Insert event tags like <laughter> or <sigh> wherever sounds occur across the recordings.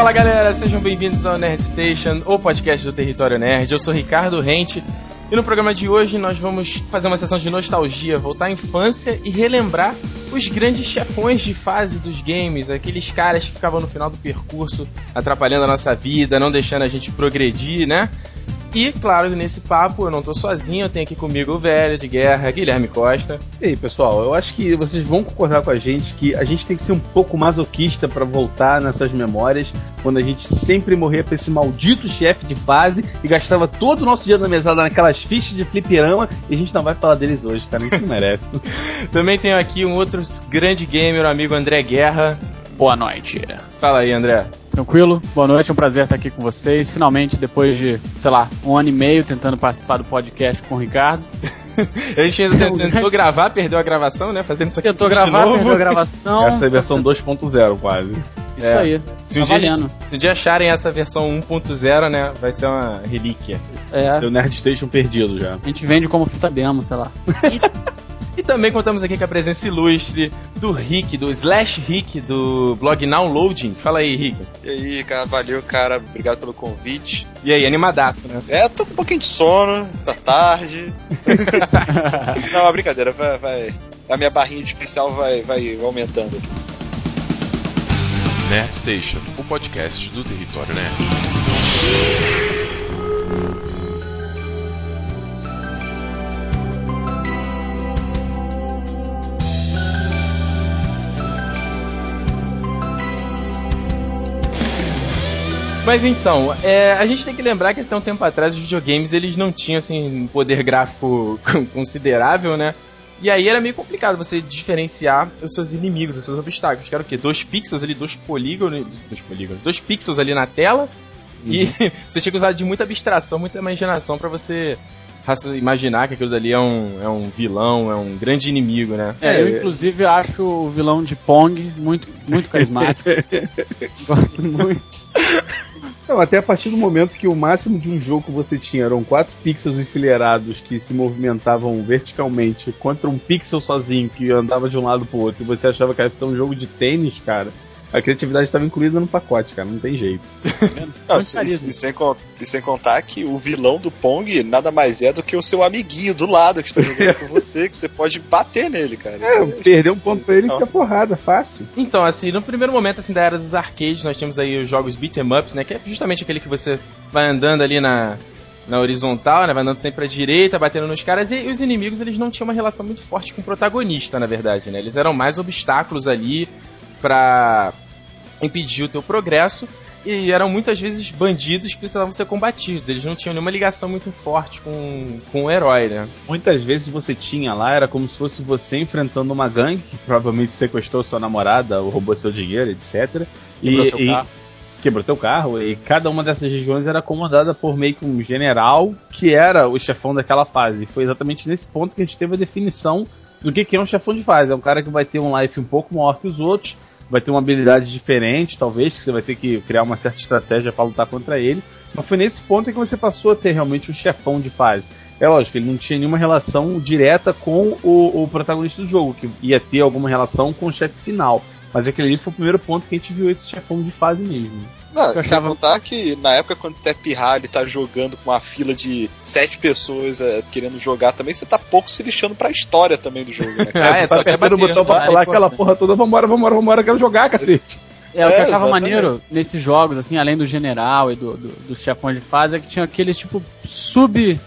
Fala galera, sejam bem-vindos ao Nerd Station, o podcast do Território Nerd. Eu sou Ricardo Rente e no programa de hoje nós vamos fazer uma sessão de nostalgia, voltar à infância e relembrar os grandes chefões de fase dos games, aqueles caras que ficavam no final do percurso atrapalhando a nossa vida, não deixando a gente progredir, né? E, claro, nesse papo eu não tô sozinho, eu tenho aqui comigo o velho de guerra, Guilherme Costa. E aí, pessoal, eu acho que vocês vão concordar com a gente que a gente tem que ser um pouco masoquista para voltar nessas memórias, quando a gente sempre morria pra esse maldito chefe de fase e gastava todo o nosso dia na mesada naquelas fichas de fliperama e a gente não vai falar deles hoje, cara, isso merece. <laughs> Também tenho aqui um outro grande gamer, o amigo André Guerra. Boa noite. Fala aí, André. Tranquilo? Boa noite, é um prazer estar aqui com vocês. Finalmente, depois de, sei lá, um ano e meio tentando participar do podcast com o Ricardo. <laughs> a gente ainda tentou gravar, perdeu a gravação, né? Fazendo isso aqui Tentou gravar, perdeu a gravação. Essa é a versão 2.0 quase. Isso é. aí. Se um, tá dia, gente, se um dia acharem essa versão 1.0, né? Vai ser uma relíquia. É. Seu Nerd Station perdido já. A gente vende como fita demo, sei lá. <laughs> E também contamos aqui com a presença ilustre do Rick, do Slash Rick, do blog Downloading. Fala aí, Rick. E aí, cara, valeu, cara. Obrigado pelo convite. E aí, animadaço, né? É, tô com um pouquinho de sono, tá tarde. <laughs> Não, a brincadeira, vai, vai. A minha barrinha de especial vai, vai aumentando. Nerd Station, o podcast do Território Nerd. Mas então, é, a gente tem que lembrar que até um tempo atrás os videogames eles não tinham assim um poder gráfico <laughs> considerável, né? E aí era meio complicado você diferenciar os seus inimigos, os seus obstáculos. Que era o quê? Dois pixels ali, dois polígonos. Dois polígonos, dois pixels ali na tela. Uhum. E <laughs> você tinha que usar de muita abstração, muita imaginação para você imaginar que aquilo dali é um, é um vilão, é um grande inimigo, né? É, eu inclusive acho o vilão de Pong muito, muito carismático. <laughs> Gosto muito. Até a partir do momento que o máximo de um jogo que você tinha eram quatro pixels enfileirados que se movimentavam verticalmente contra um pixel sozinho que andava de um lado pro outro e você achava que era um jogo de tênis, cara a criatividade estava incluída no pacote, cara, não tem jeito. <laughs> não, e, sem, e, sem, contar que o vilão do Pong nada mais é do que o seu amiguinho do lado que está jogando com você, que você pode bater nele, cara. É, perder um ponto pra ele e fica porrada, fácil. Então, assim, no primeiro momento assim, da era dos arcades, nós temos aí os jogos beat'em ups, né? Que é justamente aquele que você vai andando ali na, na horizontal, né? Vai andando sempre pra direita, batendo nos caras. E, os inimigos, eles não tinham uma relação muito forte com o protagonista, na verdade, né? Eles eram mais obstáculos ali para impedir o teu progresso e eram muitas vezes bandidos que precisavam ser combatidos. Eles não tinham nenhuma ligação muito forte com, com o herói, né? Muitas vezes você tinha lá, era como se fosse você enfrentando uma gangue que provavelmente sequestrou sua namorada ou roubou seu dinheiro, etc. Quebrou e, seu carro. E, quebrou teu carro. E cada uma dessas regiões era comandada por meio que um general que era o chefão daquela fase. E foi exatamente nesse ponto que a gente teve a definição do que, que é um chefão de fase. É um cara que vai ter um life um pouco maior que os outros vai ter uma habilidade diferente, talvez, que você vai ter que criar uma certa estratégia para lutar contra ele. Mas foi nesse ponto que você passou a ter realmente um chefão de fase. É lógico, ele não tinha nenhuma relação direta com o, o protagonista do jogo, que ia ter alguma relação com o chefe final. Mas aquele ali foi o primeiro ponto que a gente viu esse chefão de fase mesmo. Não, eu achava... contar que na época quando o Tep ele tá jogando com uma fila de sete pessoas é, querendo jogar também, você tá pouco se lixando pra história também do jogo, né? <laughs> ah, é, tá apertando o botão pra falar aquela porra toda, vambora, vambora, vambora, quero jogar, cacete. É, o que eu achava exatamente. maneiro nesses jogos, assim, além do general e do, do, dos chefões de fase, é que tinha aqueles, tipo, sub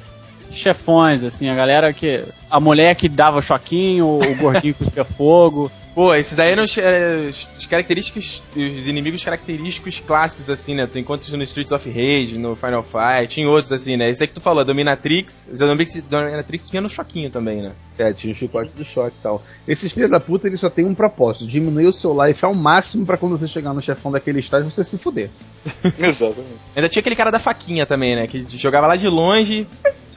chefões, assim, a galera que. A mulher que dava choquinho, o gordinho <laughs> que cuspia fogo. Pô, esses daí eram os, é, os característicos, os inimigos característicos clássicos, assim, né? Tu encontras no Streets of Rage, no Final Fight, em outros, assim, né? Esse aí que tu falou, a Dominatrix. A Dominatrix vinha no choquinho também, né? É, tinha o chicote do choque e tal. Esses filhos da puta, eles só tem um propósito: diminuir o seu life ao máximo para quando você chegar no chefão daquele estágio você se fuder. <laughs> Exatamente. Ainda tinha aquele cara da faquinha também, né? Que jogava lá de longe.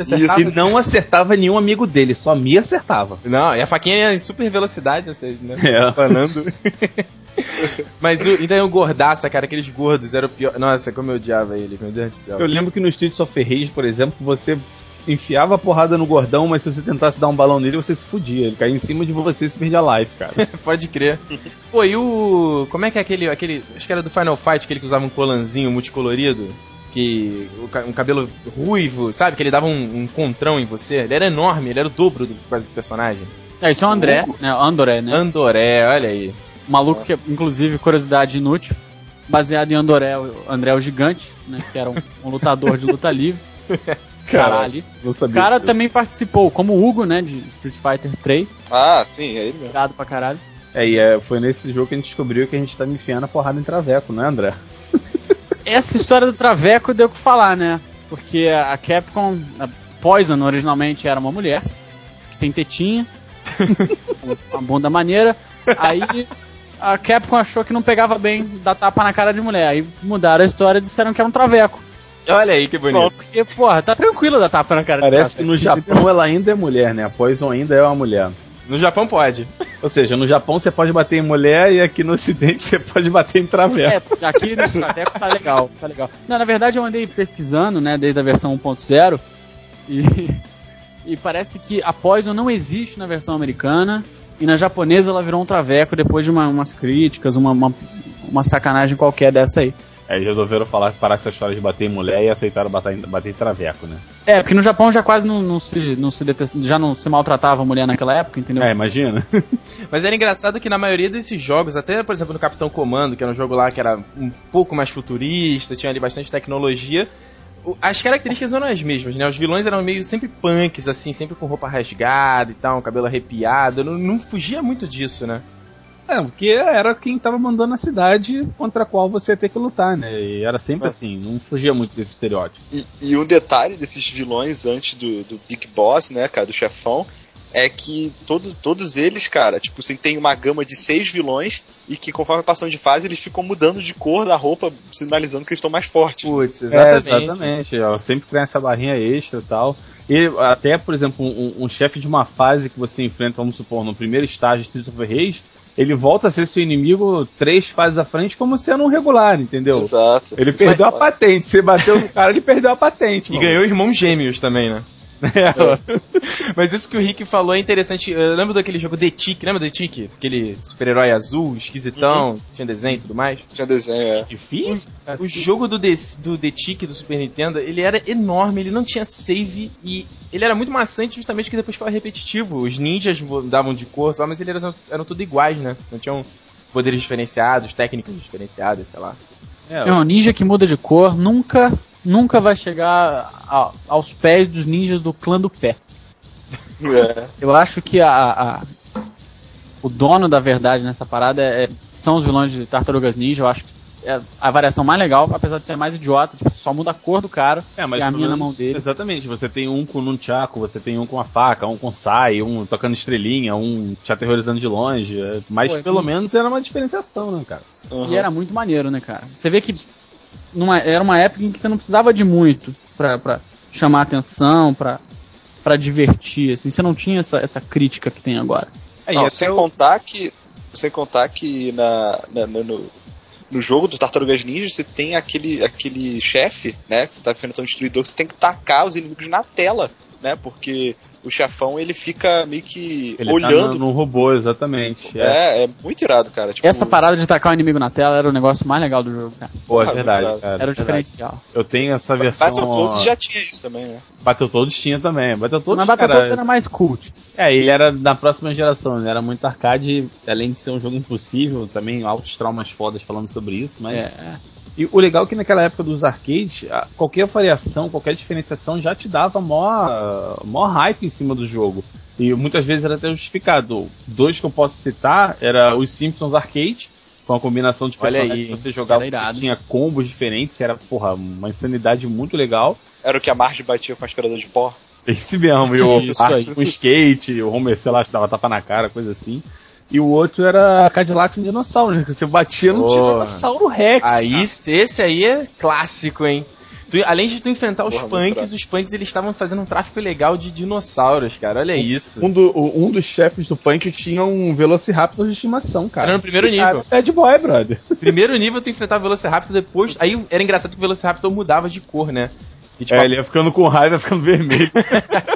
Isso, e não acertava nenhum amigo dele, só me acertava. Não, e a faquinha ia em super velocidade, assim, né? É. Planando. <laughs> Mas o, então o gordaça, cara, aqueles gordos, era o pior. Nossa, como eu odiava ele, meu Deus do céu. Eu lembro que no Streets of Rage, por exemplo, você enfiava a porrada no gordão, mas se você tentasse dar um balão nele, você se fudia. Ele caía em cima de você e se perdia a life, cara. <laughs> Pode crer. Pô, e o. Como é que é aquele. aquele acho que era do Final Fight, aquele que usava um colanzinho multicolorido? Que. o Um cabelo ruivo, sabe? Que ele dava um, um contrão em você. Ele era enorme, ele era o dobro do quase do personagem. É, isso é o André, né? O Andoré, né? Andoré, olha aí. O maluco que, inclusive, curiosidade inútil, baseado em Andoré, o André o Gigante, né? Que era um, um lutador de luta livre. <laughs> Caralho. Não O sabia. cara disso. também participou, como o Hugo, né? De Street Fighter 3. Ah, sim, é ele mesmo. Obrigado pra caralho. É, e é, foi nesse jogo que a gente descobriu que a gente tá me enfiando a porrada em traveco, né, André? <laughs> Essa história do Traveco deu o que falar, né? Porque a Capcom, a Poison originalmente era uma mulher, que tem tetinha, <laughs> uma bunda maneira. Aí a Capcom achou que não pegava bem dar tapa na cara de mulher. Aí mudaram a história e disseram que era um Traveco. Olha aí que bonito. Porque, porra, tá tranquilo dar tapa na cara Parece de que traveco. no Japão ela ainda é mulher, né? A Poison ainda é uma mulher. No Japão pode. Ou seja, no Japão você pode bater em mulher e aqui no ocidente você pode bater em traveco. É, aqui no Traveco tá legal, tá legal. Não, na verdade eu andei pesquisando, né, desde a versão 1.0 e, e parece que a Poison não existe na versão americana e na japonesa ela virou um Traveco depois de uma- umas críticas, uma, uma, uma sacanagem qualquer dessa aí. Aí resolveram falar, parar com essa história de bater em mulher e aceitaram bater, em- bater em traveco, né? É, porque no Japão já quase não, não se, não se detest- já não se maltratava a mulher naquela época, entendeu? É, imagina. <laughs> Mas era engraçado que na maioria desses jogos, até por exemplo no Capitão Comando, que era um jogo lá que era um pouco mais futurista, tinha ali bastante tecnologia, as características eram as mesmas, né? Os vilões eram meio sempre punks, assim, sempre com roupa rasgada e tal, cabelo arrepiado. Não, não fugia muito disso, né? É, porque era quem tava mandando a cidade contra a qual você ia ter que lutar, né? E era sempre É. assim, não fugia muito desse estereótipo. E, e um detalhe desses vilões antes do, do Big Boss, né, cara, do chefão, é que todos, todos eles, cara, tipo, você tem uma gama de seis vilões e que conforme passando de fase eles ficam mudando de cor da roupa, sinalizando que eles estão mais fortes. Putz, É, exatamente. exatamente. ó, sempre tem essa barrinha extra e tal. E até, por exemplo, um, um chefe de uma fase que você enfrenta, vamos supor, no primeiro estágio de Street of Rage, ele volta a ser seu inimigo três fases à frente como sendo um regular, entendeu? Exato. Ele perdeu a patente. Você bateu no cara, ele perdeu a patente. E mano. ganhou irmãos gêmeos também, né? É. Mas isso que o Rick falou é interessante. Eu lembro daquele jogo The Tick, lembra do The Tick? Aquele super-herói azul, esquisitão, tinha desenho e tudo mais. Tinha desenho, é. Difícil? O jogo do The, do The Tick do Super Nintendo, ele era enorme, ele não tinha save e ele era muito maçante justamente porque depois ficava repetitivo. Os ninjas davam de cor só, mas eles eram, eram tudo iguais, né? Não tinham poderes diferenciados, técnicas diferenciadas, sei lá. É, É um ninja que muda de cor, nunca, nunca vai chegar a- aos pés dos ninjas do clã do pé. É. Eu acho que a, a- o dono da verdade nessa parada é- é- são os vilões de Tartarugas Ninja. Eu acho que é a variação mais legal, apesar de ser mais idiota. Tipo, você só muda a cor do cara É, mas e a minha na mão dele. Exatamente, você tem um com um chaco, você tem um com a faca, um com sai, um tocando estrelinha, um te aterrorizando de longe. é, Mas Pô, é pelo que- menos era uma diferenciação, né, cara? Uhum. E era muito maneiro, né, cara? Você vê que numa, era uma época em que você não precisava de muito pra, pra chamar atenção, pra, pra divertir, assim. Você não tinha essa, essa crítica que tem agora. É, e Não, sem o- contar que. Sem contar que na, na- no, no, no jogo do Tartarugas Ninja você tem aquele, aquele chefe, né? Que você tá enfrentando um destruidor, que você tem que tacar os inimigos na tela, né? Porque o chefão ele fica meio que ele tá olhando. no, no robô, exatamente. É, É, é muito irado, cara. Tipo, Essa parada de tacar o inimigo na tela era o negócio mais legal do jogo, cara. pô, é Ah, verdade, muito cara. Era o verdade. diferencial. Eu tenho essa versão. Battletoads já tinha isso também, né? Battletoads tinha também. Battletoads, Mas Battletoads era mais cult. É, ele era da próxima geração, ele era muito arcade, além de ser um jogo impossível, também altos traumas fodas falando sobre isso, mas. É, é. E o legal é que naquela época dos arcades, a- qualquer variação, qualquer diferenciação já te dava mó, mó hype em cima do jogo. E muitas vezes era até justificado. Dois que eu posso citar era os Simpsons Arcade, com a combinação de Olha personagens aí, que você jogava, você irado. tinha combos diferentes, era, porra, uma insanidade muito legal. Era o que a Marge batia com aspirador de pó. Esse mesmo, e o <laughs> Isso aí. com skate, o Homer, sei lá, dava tapa na cara, coisa assim. E o outro era Cadillac dinossauro, né? Você batia no Pô. Tiranossauro Rex. Aí, cara. esse aí é clássico, hein? Tu- além de tu enfrentar os Porra, muito punks, os punks eles estavam fazendo um tráfico legal de dinossauros, cara. Olha isso. Um, do- um dos chefes do Punk tinha um Velociraptor de estimação, cara. Era no primeiro nível. Bad boy, brother. Primeiro nível tu enfrentava o Velociraptor, depois. Aí era engraçado que o Velociraptor mudava de cor, né? E, tipo, É, ele ia ficando com raiva, ficando <laughs> vermelho.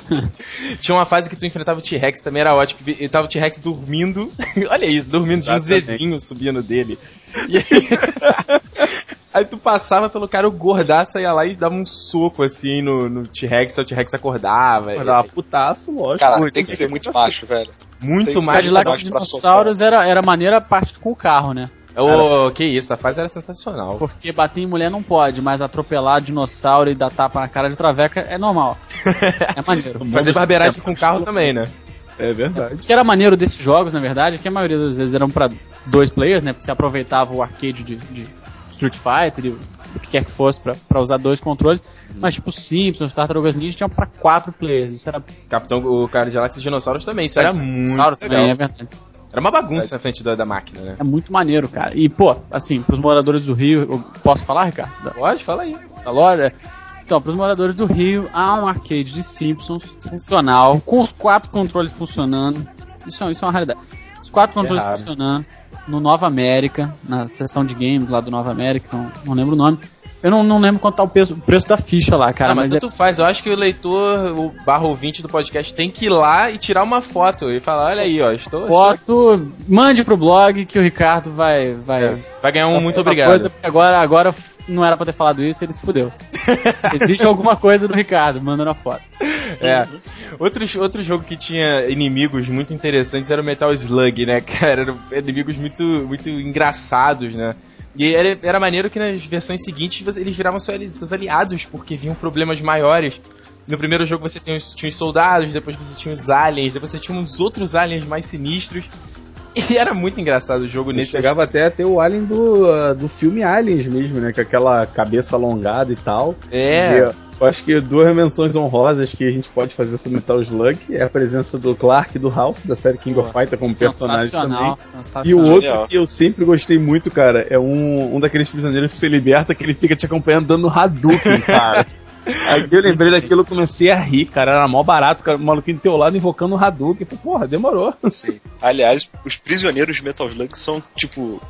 <laughs> Tinha uma fase que tu enfrentava o T-Rex, também era ótimo. E tava o T-Rex dormindo. <laughs> Olha isso, dormindo, tinha um. Zezinho subindo dele. E aí... aí tu passava pelo cara, o gordaço ia lá e dava um soco assim no, no T-Rex, o T-Rex acordava. Pô, Dava putaço, lógico. Cara, Muito. tem que ser muito macho, velho. Muito mais. do Cadillac que- de pra dinossauros era, era maneira a parte com o carro, né? Ô, que isso, a fase era sensacional. Porque bater em mulher não pode, mas atropelar dinossauro e dar tapa na cara de traveca é normal. <laughs> É maneiro. Fazer barbeiragem com carro também, né? É verdade. O que era maneiro desses jogos, na verdade, é que a maioria das vezes eram pra dois players, né? Porque você aproveitava o arcade de, de Street Fighter, e o que quer que fosse, pra, pra usar dois controles. Mas tipo, Simpsons, Tartarugas Ninja tinham pra quatro players. Isso era Capitão, o cara de Galaxy Dinossauros também, isso era muito dinossauros legal. também, é verdade. Era uma bagunça na frente da, da máquina, né? É muito maneiro, cara. E, pô, assim, pros moradores do Rio, eu posso falar, Ricardo? Da, Pode, fala aí. da loja? Então, pros moradores do Rio, há um arcade de Simpsons funcional, com os quatro controles funcionando. Isso, é- isso é uma raridade. Os quatro controles raro. funcionando no Nova América, na seção de games lá do Nova América, não, não lembro o nome. Eu não, não lembro quanto tá o preço, o preço da ficha lá, cara, Ah, mas mas, é tanto faz, eu acho que o leitor, o barra ouvinte do podcast, tem que ir lá e tirar uma foto e falar, olha aí, ó, estou... é foto, mande pro blog que o Ricardo vai vai estou- Vai ganhar um muito obrigado. Coisa, agora agora não era pra ter falado isso, ele se fudeu. <laughs> Existe alguma coisa do Ricardo mandando a foto. É. Outro, outro jogo que tinha inimigos muito interessantes era o Metal Slug, né, <laughs> cara? Eram inimigos muito, muito engraçados, né? E era, era maneiro que nas versões seguintes eles viravam seus ali- seus aliados, porque vinham problemas maiores. No primeiro jogo você tinha os, tinha os soldados, depois você tinha os aliens, depois você tinha uns outros aliens mais sinistros. E <laughs> era muito engraçado o jogo Ele nesse chegava até a ter o Alien do, ah, do filme Aliens mesmo, né? Com aquela cabeça alongada e tal. É. E eu- eu acho que duas menções honrosas que a gente pode fazer sobre Metal Slug é a presença do Clark e do Ralph, da série King of Fighter, como personagem também. Sensacional, E o outro que eu sempre gostei muito, cara, é um, um daqueles prisioneiros que você liberta que ele fica te acompanhando dando Hadouken, cara. <laughs> Aí eu lembrei daquilo, eu comecei a rir, cara. Era mó barato, cara, o maluquinho do teu lado invocando o Hadouken. Porra, demorou. Sim. Aliás, os prisioneiros de Metal Slug são, tipo,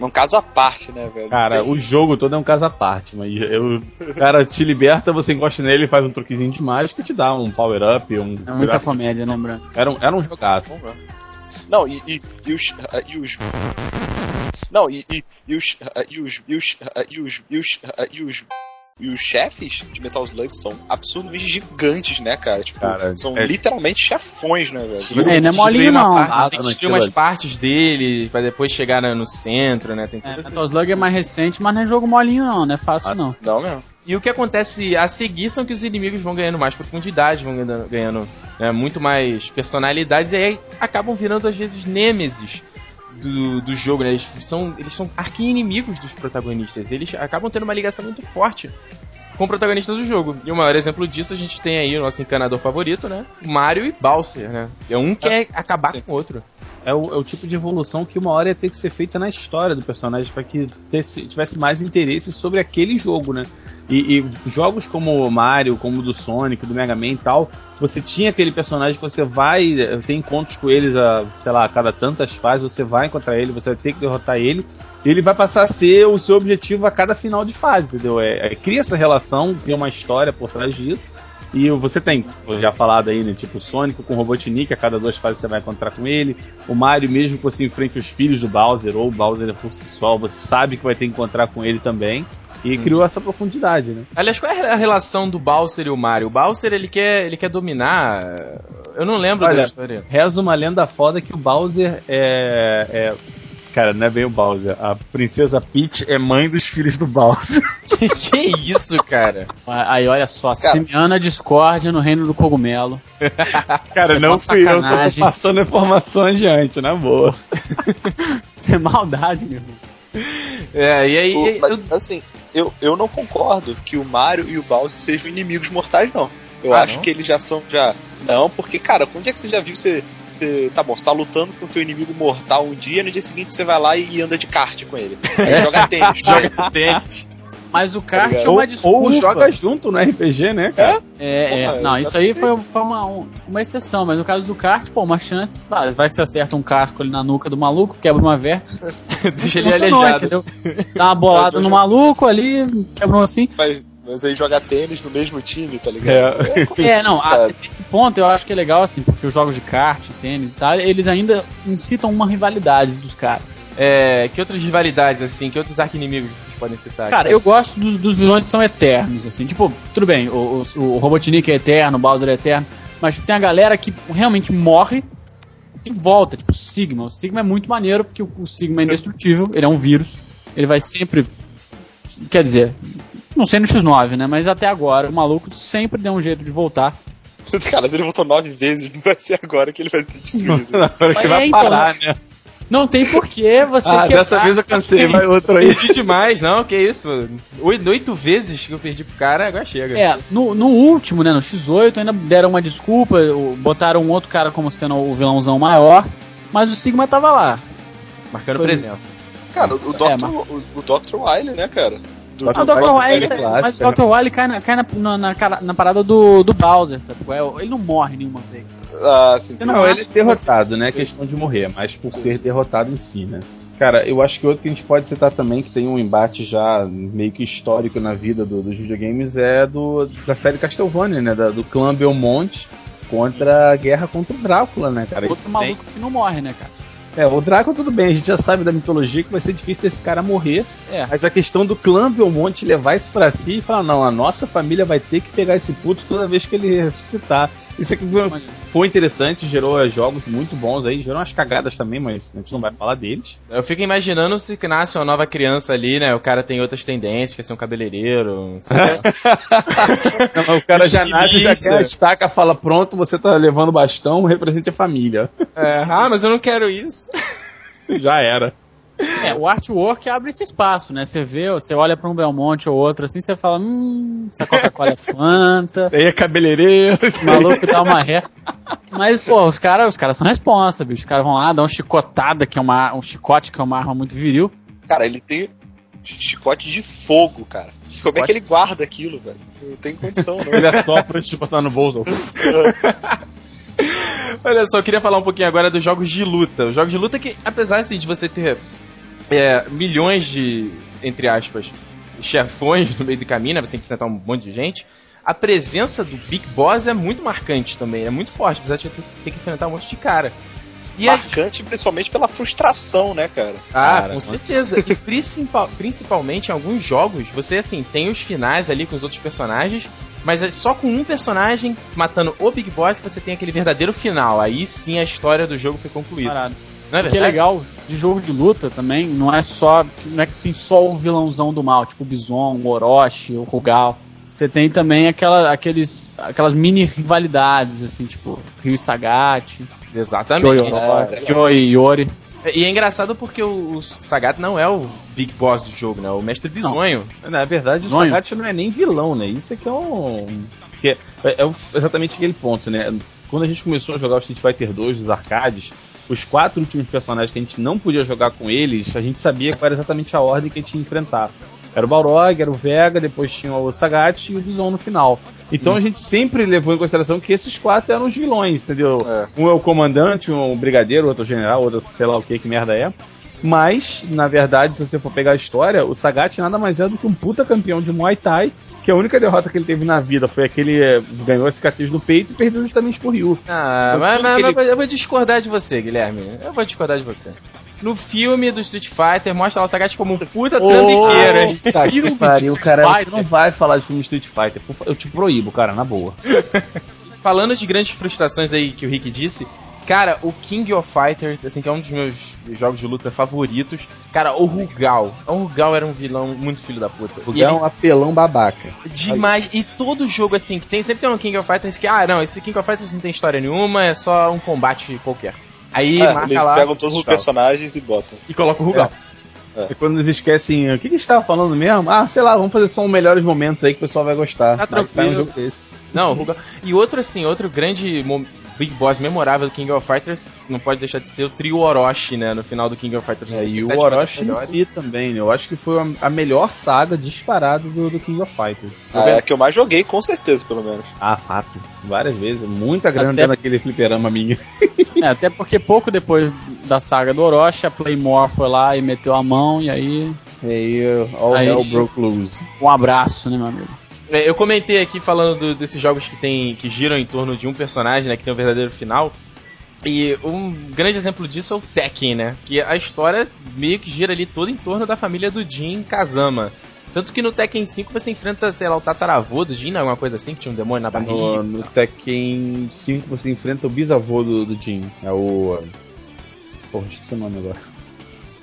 um caso à parte, né, velho? Cara, Tem- o jogo todo é um caso à parte, mas eu, o cara te liberta, você encosta nele, faz um truquezinho de mágica e te dá um power-up, um... É muita comédia, né, Branco? Era um, era um jogaço. Ver. Não, e, e, e os. E os. Não, e, e, e os. E os. E os. E os. E os. E os. E os chefes de Metal Slug são absurdamente gigantes, né, cara? Tipo, Cara, são é- literalmente chefões, né, velho? Você É, não é destruir molinho, não. parte- Ah, tem que não, destruir umas partes dele pra depois chegar no centro, né? Tem É, Metal Slug é mais recente, mas não é jogo molinho não, não é fácil Nossa. não. Não, mesmo. E o que acontece a seguir são que os inimigos vão ganhando mais profundidade, vão ganhando, ganhando, né, muito mais personalidades, e aí acabam virando às vezes nêmesis do, do jogo, né? Eles são, eles são arqui-inimigos dos protagonistas. Eles acabam tendo uma ligação muito forte com o protagonista do jogo. E o maior exemplo disso a gente tem aí o nosso encanador favorito, né? Mario e Bowser, né? É um quer acabar com o outro. É o, é o tipo de evolução que uma hora ia ter que ser feita na história do personagem para que tesse- tivesse mais interesse sobre aquele jogo, né? E, e jogos como o Mario, como o do Sonic, do Mega Man e tal, você tinha aquele personagem que você vai ter encontros com eles a, sei lá, a cada tantas fases, você vai encontrar ele, você vai ter que derrotar ele, e ele vai passar a ser o seu objetivo a cada final de fase, entendeu? É, é- cria essa relação, cria uma história por trás disso. E você tem, já falado aí, né? Tipo, o Sonic com o Robotnik, a cada duas fases você vai encontrar com ele. O Mario, mesmo que você enfrente os filhos do Bowser ou o Bowser por si só, você sabe que vai ter que encontrar com ele também. E criou essa profundidade, né? Aliás, qual é a relação do Bowser e o Mario? O Bowser, ele quer, ele quer dominar... Eu não lembro Olha, da história. Reza uma lenda foda que o Bowser é. é- Cara, não é bem o Bowser. A princesa Peach é mãe dos filhos do Bowser. <laughs> que isso, cara? Aí olha só, Cara. semeando a discórdia no reino do cogumelo. <laughs> Cara, é não mó fui eu, só tô passando informação adiante, na boa. <laughs> Isso é maldade, meu irmão. É, e aí... O- mas, eu- assim, eu, eu não concordo que o Mario e o Bowser sejam inimigos mortais, não. Eu Ah, acho não? que eles já são já. Não, porque, cara, onde é que você já viu você. você tá bom, você tá lutando com o teu inimigo mortal um dia, no dia seguinte você vai lá e anda de kart com ele. Aí joga <laughs> tênis. Joga <laughs> tênis. Mas o kart ligado? é uma desculpa. ou joga junto no RPG, né? cara? É, é. Porra, não, isso aí foi, foi uma, um- uma exceção, mas no caso do kart, pô, uma chance. Vai, vai que você acerta um casco ali na nuca do maluco, quebra uma vértebra. <laughs> Deixa ele aleijado. entendeu? Dá uma bolada no maluco ali, quebra um assim. Vai, mas aí joga tênis no mesmo time, tá ligado? É, não, a, esse ponto eu acho que é legal, assim, porque os jogos de kart, tênis e tal, eles ainda incitam uma rivalidade dos caras. É, que outras rivalidades, assim, que outros arqui-inimigos vocês podem citar? Cara, eu gosto dos, dos vilões que são eternos, assim. Tipo, tudo bem, o, o, o Robotnik é eterno, o Bowser é eterno, mas tem a galera que realmente morre e volta, tipo o Sigma. O Sigma é muito maneiro porque o, o Sigma é indestrutível, ele é um vírus, ele vai sempre. Quer dizer, não sei no X9, né? Mas até agora o maluco sempre deu um jeito de voltar. <laughs> Cara, se ele voltou nove vezes, não vai ser agora que ele vai ser destruído. <laughs> Agora que É, vai então, parar, né? Não tem porquê você. Ah, quebrar- dessa vez eu cansei, vai outro aí. Perdi demais, não, que isso. Oito, oito vezes que eu perdi pro cara, agora chega. É, no, no último, né, no X8, ainda deram uma desculpa, botaram um outro cara como sendo o vilãozão maior, mas o Sigma tava lá. Marcando Foi- presença. Cara, o, o É, Dr. o, o Dr. Wily, né, cara? Do, Ah, o do- Dr. Wily mas o Dr. Wily cai, na, cai na, na, na na parada do, do Bowser, sabe? é? Ele não morre nenhuma vez. Ah, sim. Não Não, ele é derrotado, né? questão de morrer, mas por ser derrotado em si, né? Cara, eu acho que outro que a gente pode citar também, que tem um embate já meio que histórico na vida do- dos videogames, é do da série Castlevania, né? Da- do clã Belmont contra a guerra contra o Drácula, né, cara? Outro maluco que não morre, né, cara? É, o Drácula tudo bem, a gente já sabe da mitologia que vai ser difícil desse cara morrer. É. Mas a questão do clã Belmonte levar isso pra si e falar, não, a nossa família vai ter que pegar esse puto toda vez que ele ressuscitar. Isso aqui foi, foi interessante, gerou jogos muito bons aí, gerou umas cagadas também, mas a gente não vai falar deles. Eu fico imaginando se nasce uma nova criança ali, né? O cara tem outras tendências, quer ser um cabeleireiro. lá. <laughs> o cara já nasce, já quer a estaca, fala, pronto, você tá levando o bastão, represente a família. É, ah, mas eu não quero isso. <laughs> já era. É, o artwork abre esse espaço, né? Você vê, você olha pra um Belmonte ou outro assim, você fala, hum, essa Coca-Cola é <laughs> Fanta, Isso aí é cabeleireiro. esse maluco dá uma ré. Mas, pô, os caras os cara são responsa, bicho. Os caras vão lá, dão uma chicotada, que é uma, um chicote, que é uma arma muito viril. Cara, ele tem chicote de fogo, cara. Como é que ele guarda aquilo, velho? Não tem condição, não. Ele é só pra te botar no bolso. <laughs> Olha só, eu queria falar um pouquinho agora dos jogos de luta. Os jogos de luta que, apesar assim, de você ter é, milhões de, entre aspas, chefões no meio do caminho, né? Você tem que enfrentar um monte de gente. A presença do Big Boss é muito marcante também, é muito forte, apesar de você ter que enfrentar um monte de cara. E a- Marcante, principalmente pela frustração, né, cara? Ah, Cara, com com certeza. E principal, principalmente em alguns jogos, você assim, tem os finais ali com os outros personagens, mas é só com um personagem matando o Big Boss que você tem aquele verdadeiro final. Aí sim a história do jogo foi concluída. Parado. Não é O que é legal de jogo de luta também, não é só. Não é que tem só o vilãozão do mal, tipo o Bison, o Orochi, o Rugal. Você tem também aquela, aqueles, aquelas mini rivalidades, assim, tipo Ryu e Sagat, Kyo Exatamente. e É, Kyo e Yori. E é engraçado porque o, o Sagat não é o Big Boss do jogo, né? O mestre bizonho. Na verdade, o. Sagat não é nem vilão, né? Isso aqui é um. que é, é o- exatamente aquele ponto, né? Quando a gente começou a jogar o Street Fighter 2 dos arcades, os quatro últimos personagens que a gente não podia jogar com eles, a gente sabia qual era exatamente a ordem que a gente ia enfrentar. Era o Balrog, era o Vega, depois tinha o Sagat e o Bison no final. Então a gente sempre levou em consideração que esses quatro eram os vilões, entendeu? É. Um é o comandante, um é o brigadeiro, outro é o general, outro sei lá o que, que merda é. Mas, na verdade, se você for pegar a história, o Sagat nada mais é do que um puta campeão de Muay Thai, que a única derrota que ele teve na vida foi aquele eh, ganhou a cicatriz no peito e perdeu justamente por Ryu. Ah, Então, mas, mas- ele- mas eu vou discordar de você, Guilherme. Eu vou discordar de você. No filme do Street Fighter, mostra o Sagat como um puta trambiqueiro, hein? Puta que pariu, cara, Fighter. você não vai falar de filme Street Fighter. Eu te proíbo, cara, na boa. <laughs> Falando de grandes frustrações aí que o Rick disse, cara, o King of Fighters, assim, que é um dos meus jogos de luta favoritos, cara, o Rugal. O Rugal era um vilão muito filho da puta. O E é um apelão babaca. demais. E todo jogo, assim, que tem, sempre tem um King of Fighters que, ah, não, esse King of Fighters não tem história nenhuma, é só um combate qualquer. Aí É, marca eles lá pegam todos os personagens e botam. e coloca o Rugal. E quando eles esquecem, o que, que a gente tava falando mesmo? Ah, sei lá, vamos fazer só um melhores momentos aí que o pessoal vai gostar. Tá sai um tranquilo. jogo desse. Não, o Rugal. E outro, assim, outro grande Big Boss memorável do King of Fighters, não pode deixar de ser o trio Orochi, né, no final do King of Fighters. É, e 97, o Orochi em si também, né? Eu acho que foi a- melhor saga disparada do, do King of Fighters. Ah, é a que eu mais joguei, com certeza, pelo menos. Ah, fato. Várias vezes. Muita grana Até- dentro daquele fliperama minha. É, até porque pouco depois da saga do Orochi, a Playmore foi lá e meteu a mão, e aí E aí, all Aí- hell broke loose. um abraço, né, meu amigo? É, eu comentei aqui falando do- desses jogos que tem que giram em torno de um personagem, né, que tem um verdadeiro final. E um grande exemplo disso é o Tekken, né? Que a história meio que gira ali toda em torno da família do Jin Kazama. Tanto que no Tekken 5 você enfrenta, sei lá, o tataravô do Jin, né, alguma coisa assim, que tinha um demônio na barriga. No, no Tekken 5 você enfrenta o bisavô do, do Jin. É o. Porra, esqueci o nome agora.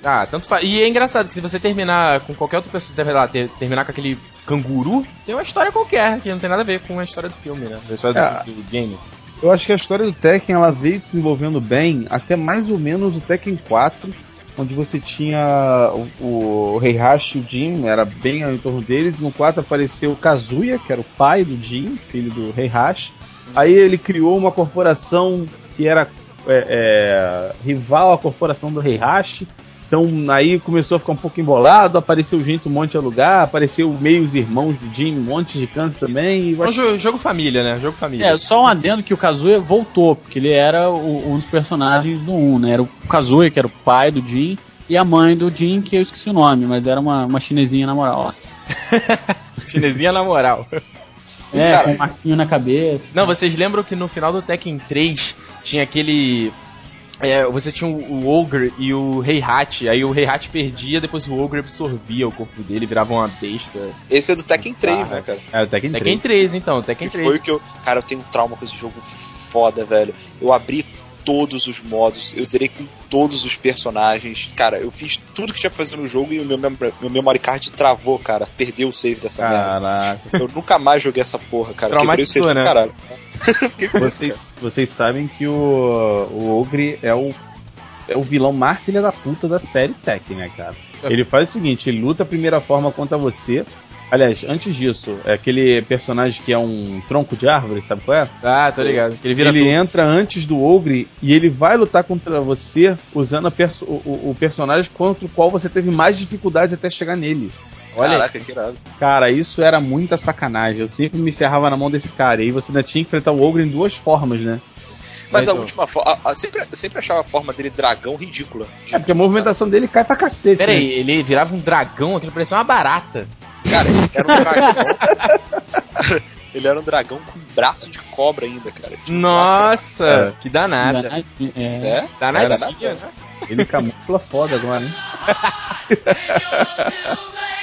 Ah, tanto faz. E é engraçado que se você terminar com qualquer outra pessoa, sei lá, ter- terminar com aquele canguru, tem uma história qualquer, que não tem nada a ver com a história do filme, né? A história do, É. do game. Eu acho que a história do Tekken ela veio desenvolvendo bem até mais ou menos o Tekken 4, onde você tinha o, o Heihachi e o Jin, era bem em torno deles. No 4 apareceu o Kazuya, que era o pai do Jin, filho do Heihachi. Aí ele criou uma corporação que era é, é, rival à corporação do Heihachi. Então aí começou a ficar um pouco embolado, apareceu gente um monte de lugar, apareceu meio os irmãos do Jin, um monte de canto também. E É um acho jogo, jogo família, né? Jogo família. É, só um adendo que o Kazuya voltou, porque ele era o- um dos personagens do 1, né? Era o Kazuya, que era o pai do Jin, e a mãe do Jin, que eu esqueci o nome, mas era uma, uma chinesinha na moral. <laughs> Chinesinha na moral. É, Cara. com um marquinho na cabeça. Não, vocês lembram que no final do Tekken 3 tinha aquele. É, você tinha o, o Ogre e o Heihachi, aí o Heihachi perdia, depois o Ogre absorvia o corpo dele, virava uma besta. Esse é do Tekken 3, Bizarro. né, cara? É, o Tekken 3. Tekken 3, então, Tekken Que 3. foi o que eu. Cara, eu tenho um trauma com esse jogo foda, velho. Eu abri todos os modos, eu zerei com todos os personagens. Cara, eu fiz tudo que tinha pra fazer no jogo e o meu, mem- meu memory card travou, cara. Perdeu o save dessa merda. Caraca. Eu nunca mais joguei essa porra, cara. Quebrei o Traumatizou, save né? caralho. <laughs> Vocês, vocês sabem que o, o Ogre é o, é o vilão mais filha da puta da série Tekken, né, cara? Ele faz o seguinte, ele luta a primeira forma contra você. Aliás, antes disso, é aquele personagem que é um tronco de árvore, sabe qual é? Ah, tô ligado. Que ele vira ele entra antes do Ogre e ele vai lutar contra você usando a perso- o, o- personagem contra o qual você teve mais dificuldade até chegar nele. Olha. Caraca, que irado. Cara, isso era muita sacanagem. Eu sempre me ferrava na mão desse cara. E aí você ainda tinha que enfrentar o Ogre em duas formas, né? Mas a Então. última forma. Sempre, sempre achava a forma dele dragão ridícula. É porque a movimentação dele cai pra cacete. Pera né? aí, ele virava um dragão, aquilo parecia uma barata. Cara, ele era um <laughs> dragão. ele era um dragão com braço de cobra ainda, cara. Braço Nossa, que danada. É. É? Danadinha, né? Ele camufla foda agora, né? <laughs>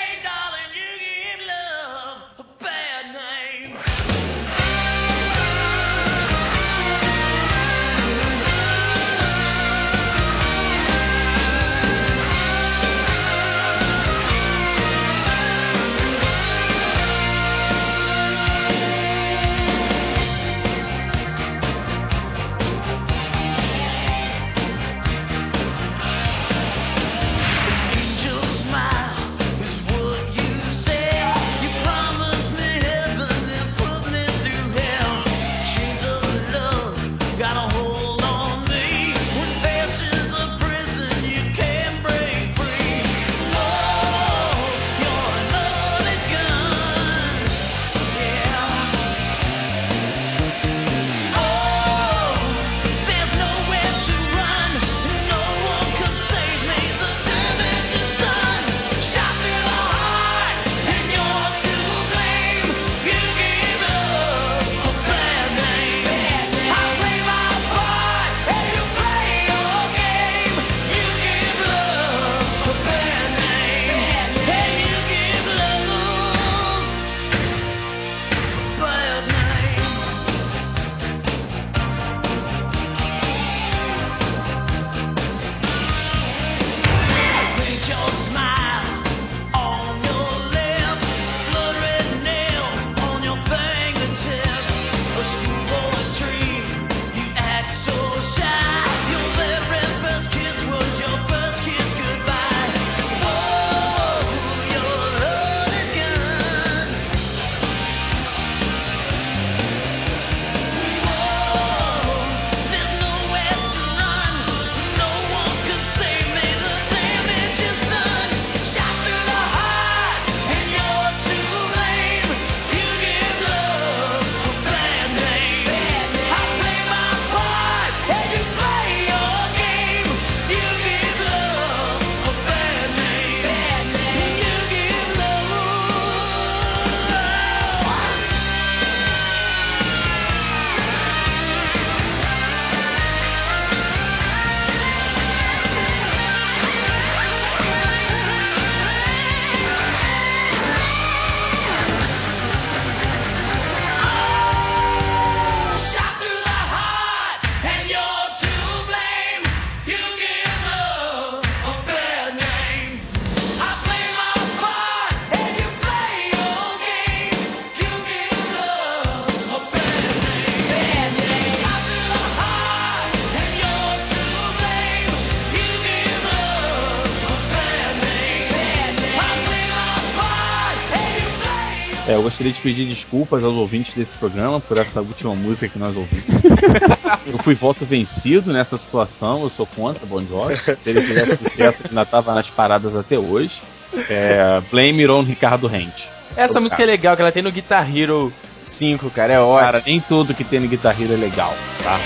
É, eu gostaria de pedir desculpas aos ouvintes desse programa por essa última música que nós ouvimos. <laughs> eu fui voto vencido nessa situação, eu sou contra Bon Jovi. Se ele fizesse sucesso, ainda estava nas paradas até hoje. É, Blame on Ricardo Rente. Essa música é legal, que ela tem no Guitar Hero 5, cara, é ótimo. Cara, nem tudo que tem no Guitar Hero é legal, tá?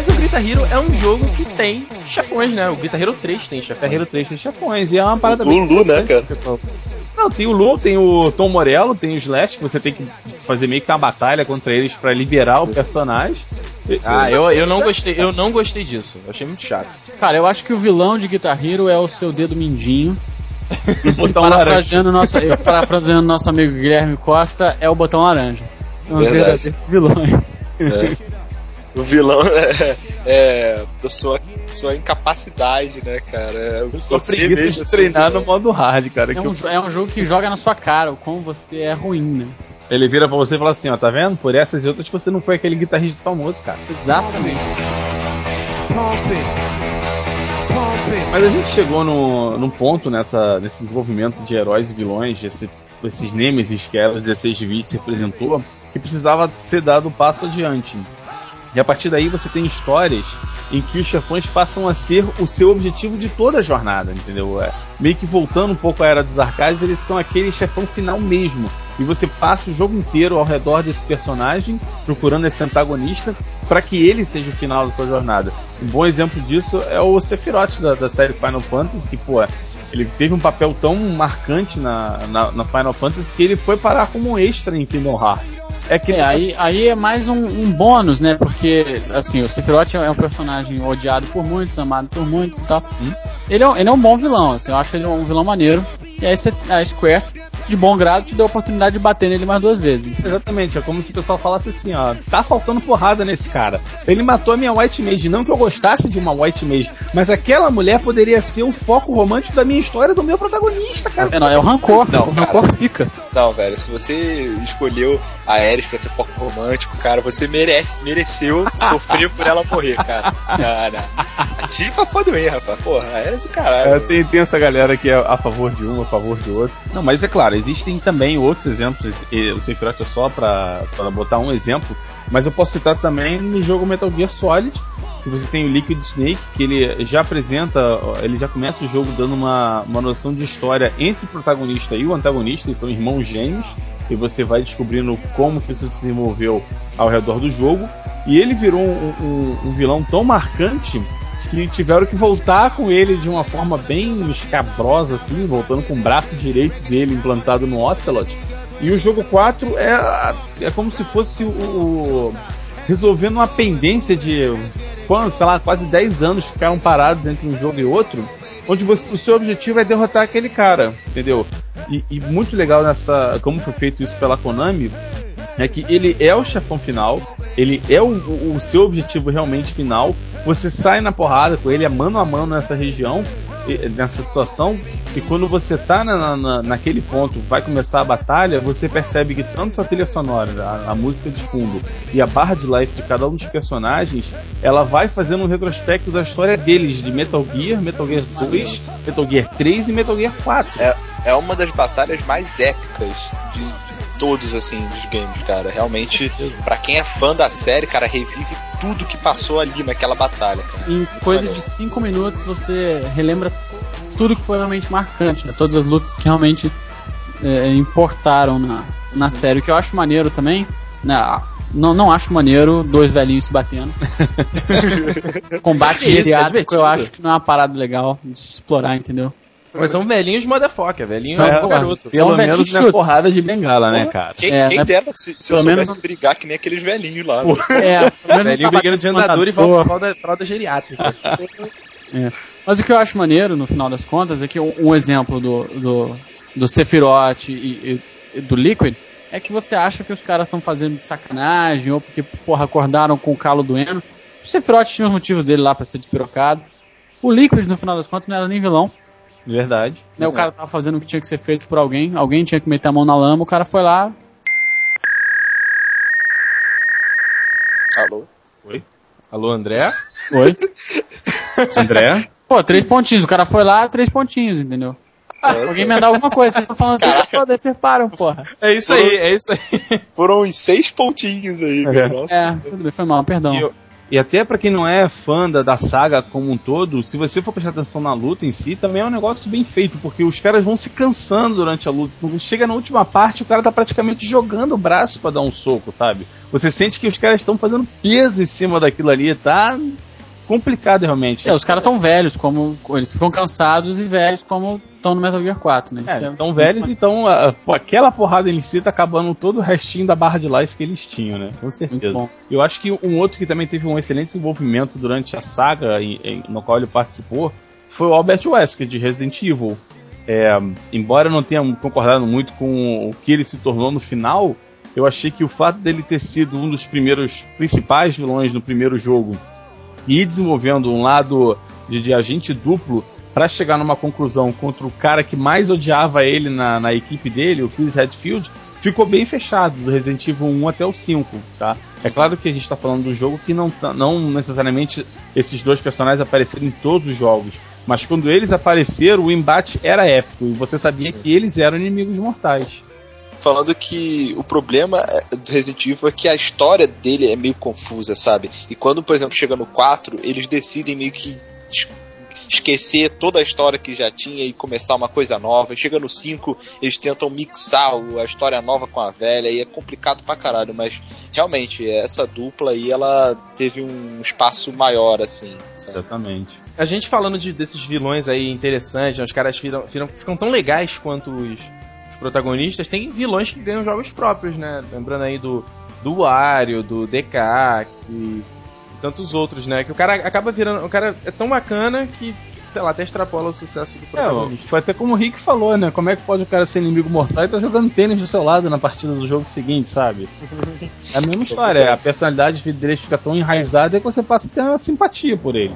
Aliás, o Guitar Hero é um jogo que tem chefões, né? O Guitar Hero 3 tem chefões. Guitar Hero 3 tem chefões, e é uma parada O bem Lu, né, interessante, cara? Não, tem o Lu, tem o Tom Morello, tem o Slash, que você tem que fazer meio que uma batalha contra eles pra liberar o personagem. Ah, eu, eu não gostei, eu não gostei disso. Eu achei muito chato. Cara, eu acho que o vilão de Guitar Hero é o seu dedo mindinho. <laughs> o botão laranja. Parafraseando nosso, eu, parafraseando nosso amigo Guilherme Costa, é o botão laranja. São os Verdade. verdadeiros vilões. É. O vilão <laughs> é, é da sua, sua incapacidade, né, cara? É você preguiça de treinar no modo hard, cara. É que um, jo- é um jogo que joga na sua cara o como você é ruim, né? Ele vira pra você e fala assim, ó, tá vendo? Por essas e outras você não foi aquele guitarrista famoso, cara. Exatamente. Mas a gente chegou no, num ponto nessa, nesse desenvolvimento de heróis e vilões, desse, desses Nemesis que era o 16 de 20 representou, que precisava ser dado um passo adiante. E a partir daí você tem histórias em que os chefões passam a ser o seu objetivo de toda a jornada, entendeu? É, meio que voltando um pouco à era dos arcades, eles são aquele chefão final mesmo. E você passa o jogo inteiro ao redor desse personagem, procurando esse antagonista, para que ele seja o final da sua jornada. Um bom exemplo disso é o Sephiroth da, da série Final Fantasy, que, pô, ele teve um papel tão marcante na, na, na Final Fantasy que ele foi parar como um extra em Kingdom Hearts. É que É, aí, aí é mais um, um bônus, né? Porque, assim, o Sephiroth é um personagem odiado por muitos, amado por muitos e tal. Hum. Ele, é, um- ele é um bom vilão, assim, eu acho ele um vilão maneiro. E aí você- a Square, de bom grado, te deu a oportunidade de bater nele mais duas vezes. Exatamente, é como se o pessoal falasse assim, ó, tá faltando porrada nesse cara. Ele matou a minha White Mage, não que eu gostasse de uma White Mage, mas aquela mulher poderia ser o foco romântico da minha história, do meu protagonista, cara. É, não, é o rancor, Não, o cara. rancor fica. Não, velho, se você escolheu a Ares pra ser foco romântico, cara, você merece, mereceu sofrer por ela morrer, cara. Cara, a Tifa foi doente, rapaz. Porra, a Ares é o caralho. É, tem, tem essa galera que é a favor de um, a favor de outro. Não, mas é claro, existem também outros exemplos. O Sephiroth é só pra, pra botar um exemplo, mas eu posso citar também no jogo Metal Gear Solid, que você tem o Liquid Snake, que ele já apresenta, ele já começa o jogo dando uma, uma noção de história entre o protagonista e o antagonista, eles são irmãos gêmeos, e você vai descobrindo como que isso se desenvolveu ao redor do jogo. E ele virou um, um- um vilão tão marcante que tiveram que voltar com ele de uma forma bem escabrosa, assim, voltando com o braço direito dele implantado no Ocelot. E o jogo 4 é, é como se fosse o, o- resolvendo uma pendência de quando, sei lá, quase 10 anos ficaram parados entre um jogo e outro, onde você- o seu objetivo é derrotar aquele cara, entendeu? E, e muito legal nessa, como foi feito isso pela Konami, é que ele é o chefão final, ele é o, o- o seu objetivo realmente final. Você sai na porrada com ele, é mano a mano nessa região, nessa situação, e quando você tá na, na- naquele ponto, vai começar a batalha, você percebe que tanto a trilha sonora, a, a música de fundo e a barra de life de cada um dos personagens, ela vai fazendo um retrospecto da história deles, de Metal Gear, Metal Gear 2, Metal Gear 3 e Metal Gear 4. É uma das batalhas mais épicas de todos, assim, dos games, cara. Realmente, pra quem é fã da série, cara, revive tudo que passou ali naquela batalha, cara. Em coisa maneiro. de 5 minutos você relembra tudo que foi realmente marcante, né? todas as lutas que realmente é, importaram na, na série. O que eu acho maneiro também, né? Não, não acho maneiro dois velhinhos se batendo. <laughs> Combate é geriátrico divertido. eu acho que não é uma parada legal de se explorar, entendeu? Mas são velhinhos motherfucker, velhinho São, é pô, garoto. São Pelo velhinhos menos não é porrada de bengala, né, cara? Quem, É, quem né? dera se, se eu Pelo menos soubesse brigar que nem aqueles velhinhos lá. né? É, Velhinho brigando de andador e fralda, fralda, geriátrica. Mas o que eu acho maneiro, no final das contas, é que um, um exemplo do, do, do Sephiroth e, e- e do Liquid é que você acha que os caras estão fazendo de sacanagem ou porque, porra, acordaram com o calo doendo. O Sephiroth tinha os motivos dele lá pra ser despirocado. O Liquid, no final das contas, não era nem vilão. Verdade. Né? O cara tava fazendo o que tinha que ser feito por alguém, alguém tinha que meter a mão na lama, o cara foi lá. Alô? Alô, André? Oi? <laughs> André? Pô, três pontinhos. O cara foi lá, três pontinhos, entendeu? Ah, alguém me dá alguma coisa. Vocês estão falando foda-se, vocês param, porra. É isso aí, é isso aí. Foram uns seis pontinhos aí, cara. Nossa. É, tudo bem, foi mal, perdão. E, eu- e até pra quem não é fã da, da saga como um todo, se você for prestar atenção na luta em si, também é um negócio bem feito, porque os caras vão se cansando durante a luta. Chega na última parte, o cara tá praticamente jogando o braço pra dar um soco, sabe? Você sente que os caras estão fazendo peso em cima daquilo ali, tá complicado realmente. É, os caras tão velhos, como. Eles ficam cansados e velhos como estão no Metal Gear 4, né? Isso É, tão velhos, então a- pô, aquela porrada em si tá acabando todo o restinho da barra de life que eles tinham, né? Com Muito certeza. bom. Eu acho que um outro que também teve um excelente desenvolvimento durante a saga em- em- no qual ele participou foi o Albert Wesker de Resident Evil. É, embora eu não tenha concordado muito com o que ele se tornou no final, eu achei que o fato dele ter sido um dos primeiros principais vilões no primeiro jogo e ir desenvolvendo um lado de, de agente duplo para chegar numa conclusão contra o cara que mais odiava ele na, na equipe dele, o Chris Redfield, ficou bem fechado do Resident Evil 1 até o 5, tá? É claro que a gente tá falando do jogo que não, tá- não necessariamente esses dois personagens apareceram em todos os jogos, mas quando eles apareceram, o embate era épico e você sabia que eles eram inimigos mortais. Falando que o problema é, do Resident Evil é que a história dele é meio confusa, sabe? E quando, por exemplo, chega no 4, eles decidem meio que es- esquecer toda a história que já tinha e começar uma coisa nova. Chega no 5, eles tentam mixar a história nova com a velha e é complicado pra caralho, mas realmente essa dupla aí ela teve um espaço maior assim, sabe? Exatamente. A gente falando de, desses vilões aí interessantes, né, os caras viram, viram- ficam tão legais quanto os protagonistas, tem vilões que ganham jogos próprios, né? Lembrando aí do, do Wario, do DK e tantos outros, né? Que o cara acaba virando. O cara é tão bacana que, sei lá, até extrapola o sucesso do É, protagonista. foi até como o Rick falou, né? Como é que pode o cara ser inimigo mortal e tá jogando tênis do seu lado na partida do jogo seguinte, sabe? <laughs> É a mesma história, a personalidade dele fica tão enraizada que você passa a ter uma simpatia por ele.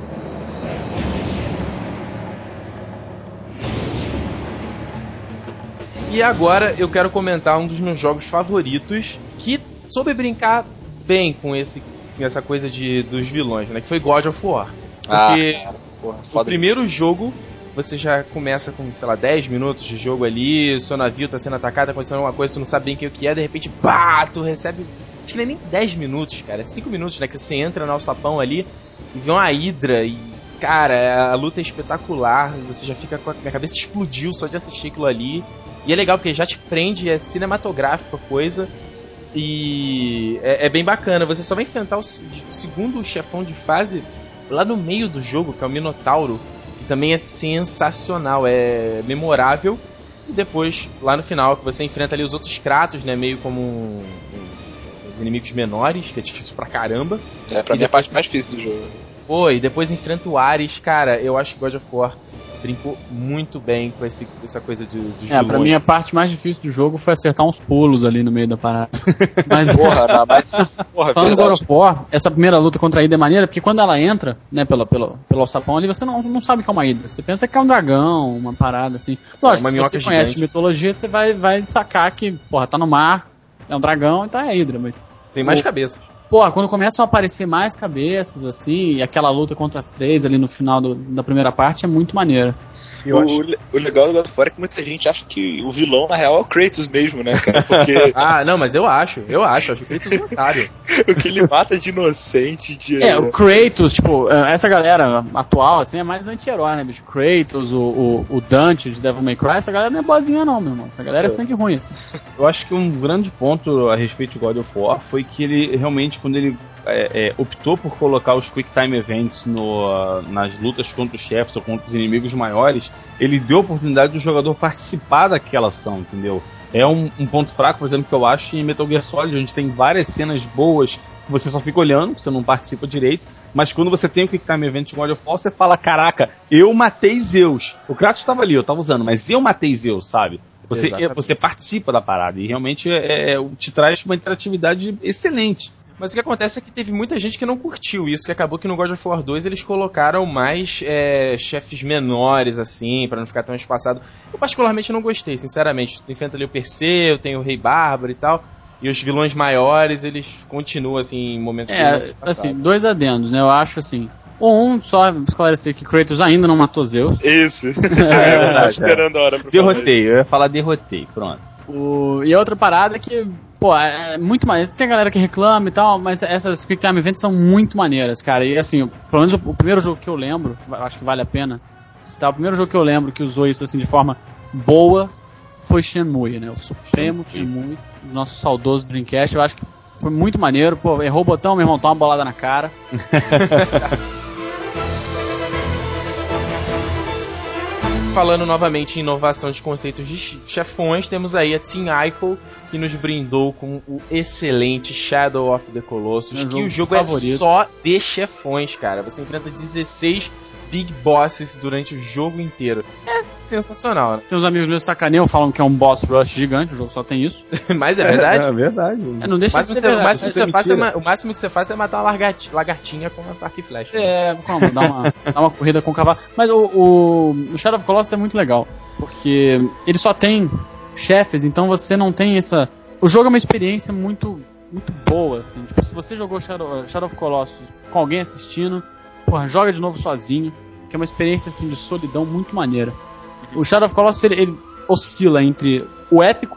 E agora eu quero comentar um dos meus jogos favoritos que soube brincar bem com esse essa coisa de dos vilões, né? Que foi God of War. Porque Ah, porra, o primeiro jogo você já começa com, sei lá, 10 minutos de jogo ali, o seu navio tá sendo atacado, tá acontecendo alguma coisa, tu não sabe bem o que- o que é, de repente, pá, tu recebe. Acho que não é nem 10 minutos, cara, é 5 minutos, né? Que você entra no alçapão ali e vê uma hidra e. Cara, a luta é espetacular, você já fica com a minha cabeça explodiu só de assistir aquilo ali. E é legal porque já te prende, é cinematográfico a coisa. E é, é bem bacana. Você só vai enfrentar o, se- o segundo chefão de fase lá no meio do jogo, que é o Minotauro. Que também é sensacional, é memorável. E depois, lá no final, que você enfrenta ali os outros Kratos, né? Meio como um- um- os inimigos menores, que é difícil pra caramba. É, pra E mim é a parte mais difícil do jogo. Pô, e depois enfrenta o Ares, cara, eu acho que God of War brincou muito bem com esse, essa coisa de, dos É, pra mim a parte mais difícil do jogo foi acertar uns pulos ali no meio da parada. <laughs> Mas Porra, não, mas. <laughs> Porra, falando do God of War, essa primeira luta contra a Hydra é maneira, porque quando ela entra, né, pelo, pelo, pelo alçapão ali, você não, não sabe que é uma Hydra. Você pensa que é um dragão, uma parada assim. Lógico, uma se você conhece gigante. mitologia, você vai, vai sacar que, porra, tá no mar, é um dragão, então é a Hydra, mas... Tem mais o- cabeças. Porra, quando começam a aparecer mais cabeças, assim, e aquela luta contra as três ali no final do- da primeira parte é muito maneira. Eu o, acho. o- legal do God of War é que muita gente acha que o vilão, na real, é o Kratos mesmo, né, cara? Porque <laughs> Ah, não, mas eu acho, eu acho, acho o Kratos um otário. <laughs> o que ele mata de inocente, de. É, o Kratos, tipo, eh, essa galera atual, assim, é mais anti-herói, né, bicho? Kratos, o, o, o Dante de Devil May Cry, essa galera não é boazinha não, meu irmão. Essa galera é, sangue ruim, assim. Eu acho que um grande ponto a respeito de God of War foi que ele realmente, quando ele é, é, optou por colocar os Quick Time Events no, nas lutas contra os chefes ou contra os inimigos maiores, ele deu a oportunidade do jogador participar daquela ação, entendeu? É um, um ponto fraco, por exemplo, que eu acho em Metal Gear Solid, onde tem várias cenas boas que você só fica olhando, você não participa direito. Mas quando você tem o Quick Time Event de God of War, você fala: Caraca, eu matei Zeus. O Kratos estava ali, eu tava usando, mas eu matei Zeus, sabe? Você, Exatamente. você participa da parada e realmente é, é, te traz uma interatividade excelente. Mas o que acontece é que teve muita gente que não curtiu isso, que acabou que no God of War 2 eles colocaram mais é, chefes menores, assim, pra não ficar tão espaçado. Eu particularmente não gostei, sinceramente. Tu enfrenta ali o Perseu, tem o Rei Bárbaro e tal. E os vilões maiores, eles continuam assim em momentos É, assim, dois adendos, né? Eu acho assim. Um, só esclarecer que Kratos ainda não matou Zeus. Isso. <laughs> É verdade, Tava esperando a hora pra falar Derrotei, eu ia falar derrotei, pronto. O... E a outra parada é que, pô, é muito mais. Tem galera que reclama e tal, mas essas Quick Time Events são muito maneiras, cara. E assim, pelo menos o, o primeiro jogo que eu lembro, acho que vale a pena citar, o primeiro jogo que eu lembro que usou isso assim de forma boa foi Shenmue, né? O Supremo Shenmue, nosso saudoso Dreamcast. Eu acho que foi muito maneiro. Pô, errou o botão, meu irmão, toma uma bolada na cara. <laughs> Falando novamente em inovação de conceitos de che- chefões, temos aí a Team Ico, que nos brindou com o excelente Shadow of the Colossus, Meu que o jogo jogo favorito. é só de chefões, cara. Você enfrenta 16 Big Bosses durante o jogo inteiro. É sensacional, Tem uns amigos meus sacaneiam, falam que é um boss rush gigante, o jogo só tem isso. né? <laughs> Mas é verdade. É verdade. É, não deixa Mas de ser você- o, verdade. máximo que isso é você faz é ma- o máximo que você faz é matar uma lagarti- lagartinha com uma arco e flecha. É, como? Dá uma, dá uma corrida com o cavalo. Mas o, o, o Shadow of Colossus é muito legal. Porque ele só tem chefes, então você não tem essa. O jogo é uma experiência muito, muito boa, assim. Tipo, se você jogou Shadow, Shadow of Colossus com alguém assistindo, porra, joga de novo sozinho. Que é uma experiência assim de solidão muito maneira. O Shadow of Colossus ele, ele oscila entre o épico,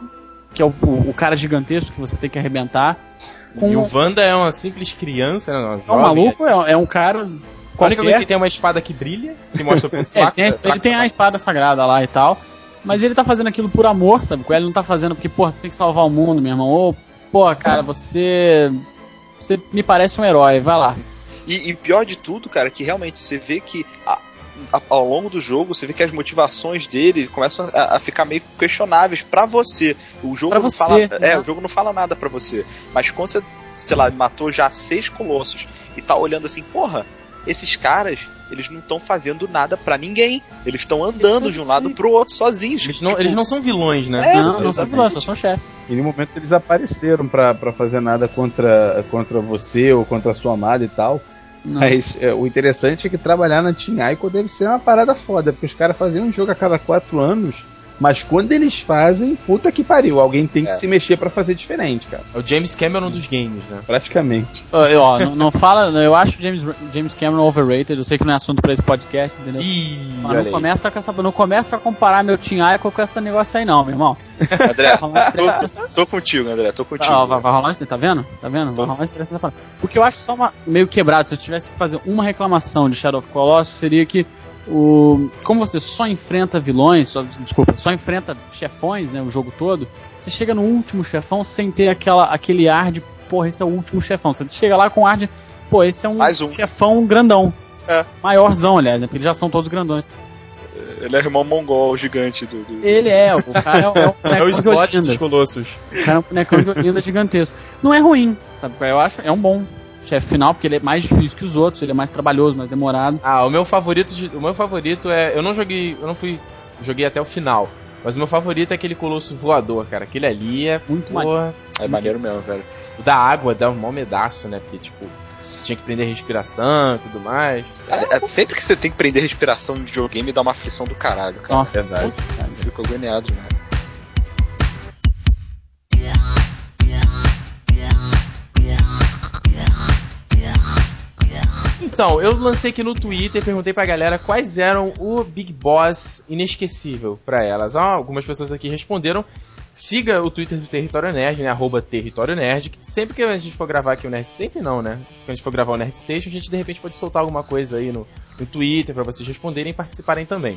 que é o, o, o cara gigantesco que você tem que arrebentar, com E o Wanda é uma simples criança, né? Uma é um jovem. maluco, é, é um cara. A única coisa que tem é uma espada que brilha, que mostra o ponto <laughs> É, fraco. tem a- ele tem a espada sagrada lá e tal. Mas ele tá fazendo aquilo por amor, sabe? Ele não tá fazendo porque, pô, tem que salvar o mundo, meu irmão. Ou, pô, cara, você. Você me parece um herói, vai lá. E, e pior de tudo, cara, que realmente você vê que a- ao longo do jogo, você vê que as motivações dele começam a, a ficar meio questionáveis pra você. O jogo Pra não você, fala, né? é, o jogo não fala nada pra você. Mas quando você, sei lá, matou já seis colossos e tá olhando assim, porra, esses caras, eles não estão fazendo nada pra ninguém. Eles estão andando de um lado pro outro sozinhos. Eles não, Tipo, eles não são vilões, né? É, não, não são exatamente. vilões, só são chefe. Em nenhum momento eles apareceram pra, pra fazer nada contra, contra você ou contra a sua amada e tal. Não. Mas é, o interessante é que trabalhar na Team Ico deve ser uma parada foda, porque os caras faziam um jogo a cada quatro anos, mas quando eles fazem, puta que pariu, alguém tem que É. se mexer pra fazer diferente, cara. É o James Cameron dos games, né? Praticamente. Ó, eu- ó, não, não fala. Eu acho James, James Cameron overrated. Eu sei que não é assunto pra esse podcast, entendeu? Ih, Mas não aí. começa, com essa, não começa a comparar meu Team Ico com esse negócio aí, não, meu irmão. André, um estresse dessa- tô contigo, André, tô contigo. Ah, vai, vai rolar um tá vendo? Tá vendo? Vai rolar um estresse nessa parada. O que eu acho só uma, meio quebrado, se eu tivesse que fazer uma reclamação de Shadow of Colossus, seria que o, como você só enfrenta vilões, só, desculpa, só enfrenta chefões, né, o jogo todo, você chega no último chefão sem ter aquela, aquele ar de, porra, esse é o último chefão. Você chega lá com ar de, pô, esse é um, Mais um. chefão grandão. É. Maiorzão, aliás, né, porque eles já são todos grandões. Ele é o irmão mongol gigante do. do- Ele é, o cara é, o- é um <laughs> É o de slot dos colossos. O cara é um bonecão de Olinda gigantesco. Não é ruim, sabe? Eu acho, é um bom chefe final, porque ele é mais difícil que os outros, ele é mais trabalhoso, mais demorado. Ah, o meu favorito, o meu favorito é, eu não joguei, eu não fui, joguei até o final, mas o meu favorito é aquele colosso voador, cara. Aquele ali é, Muito maneiro. porra, É maneiro mesmo, velho. o da água dá um mó medaço, né? Porque tipo, você tinha que prender a respiração e tudo mais. É, é sempre que você tem que prender respiração de videogame dá uma aflição do caralho, cara. Nossa, verdade. nossa, cara. Você fica agoniado demais. Então, eu lancei aqui no Twitter e perguntei pra galera quais eram o Big Boss inesquecível pra elas. Ah, algumas pessoas aqui responderam. Siga o Twitter do Território Nerd, né? Arroba Território Nerd, que sempre que a gente for gravar aqui o Nerd... Sempre não, né? Quando a gente for gravar o Nerd Station, a gente de repente pode soltar alguma coisa aí no, no Twitter pra vocês responderem e participarem também.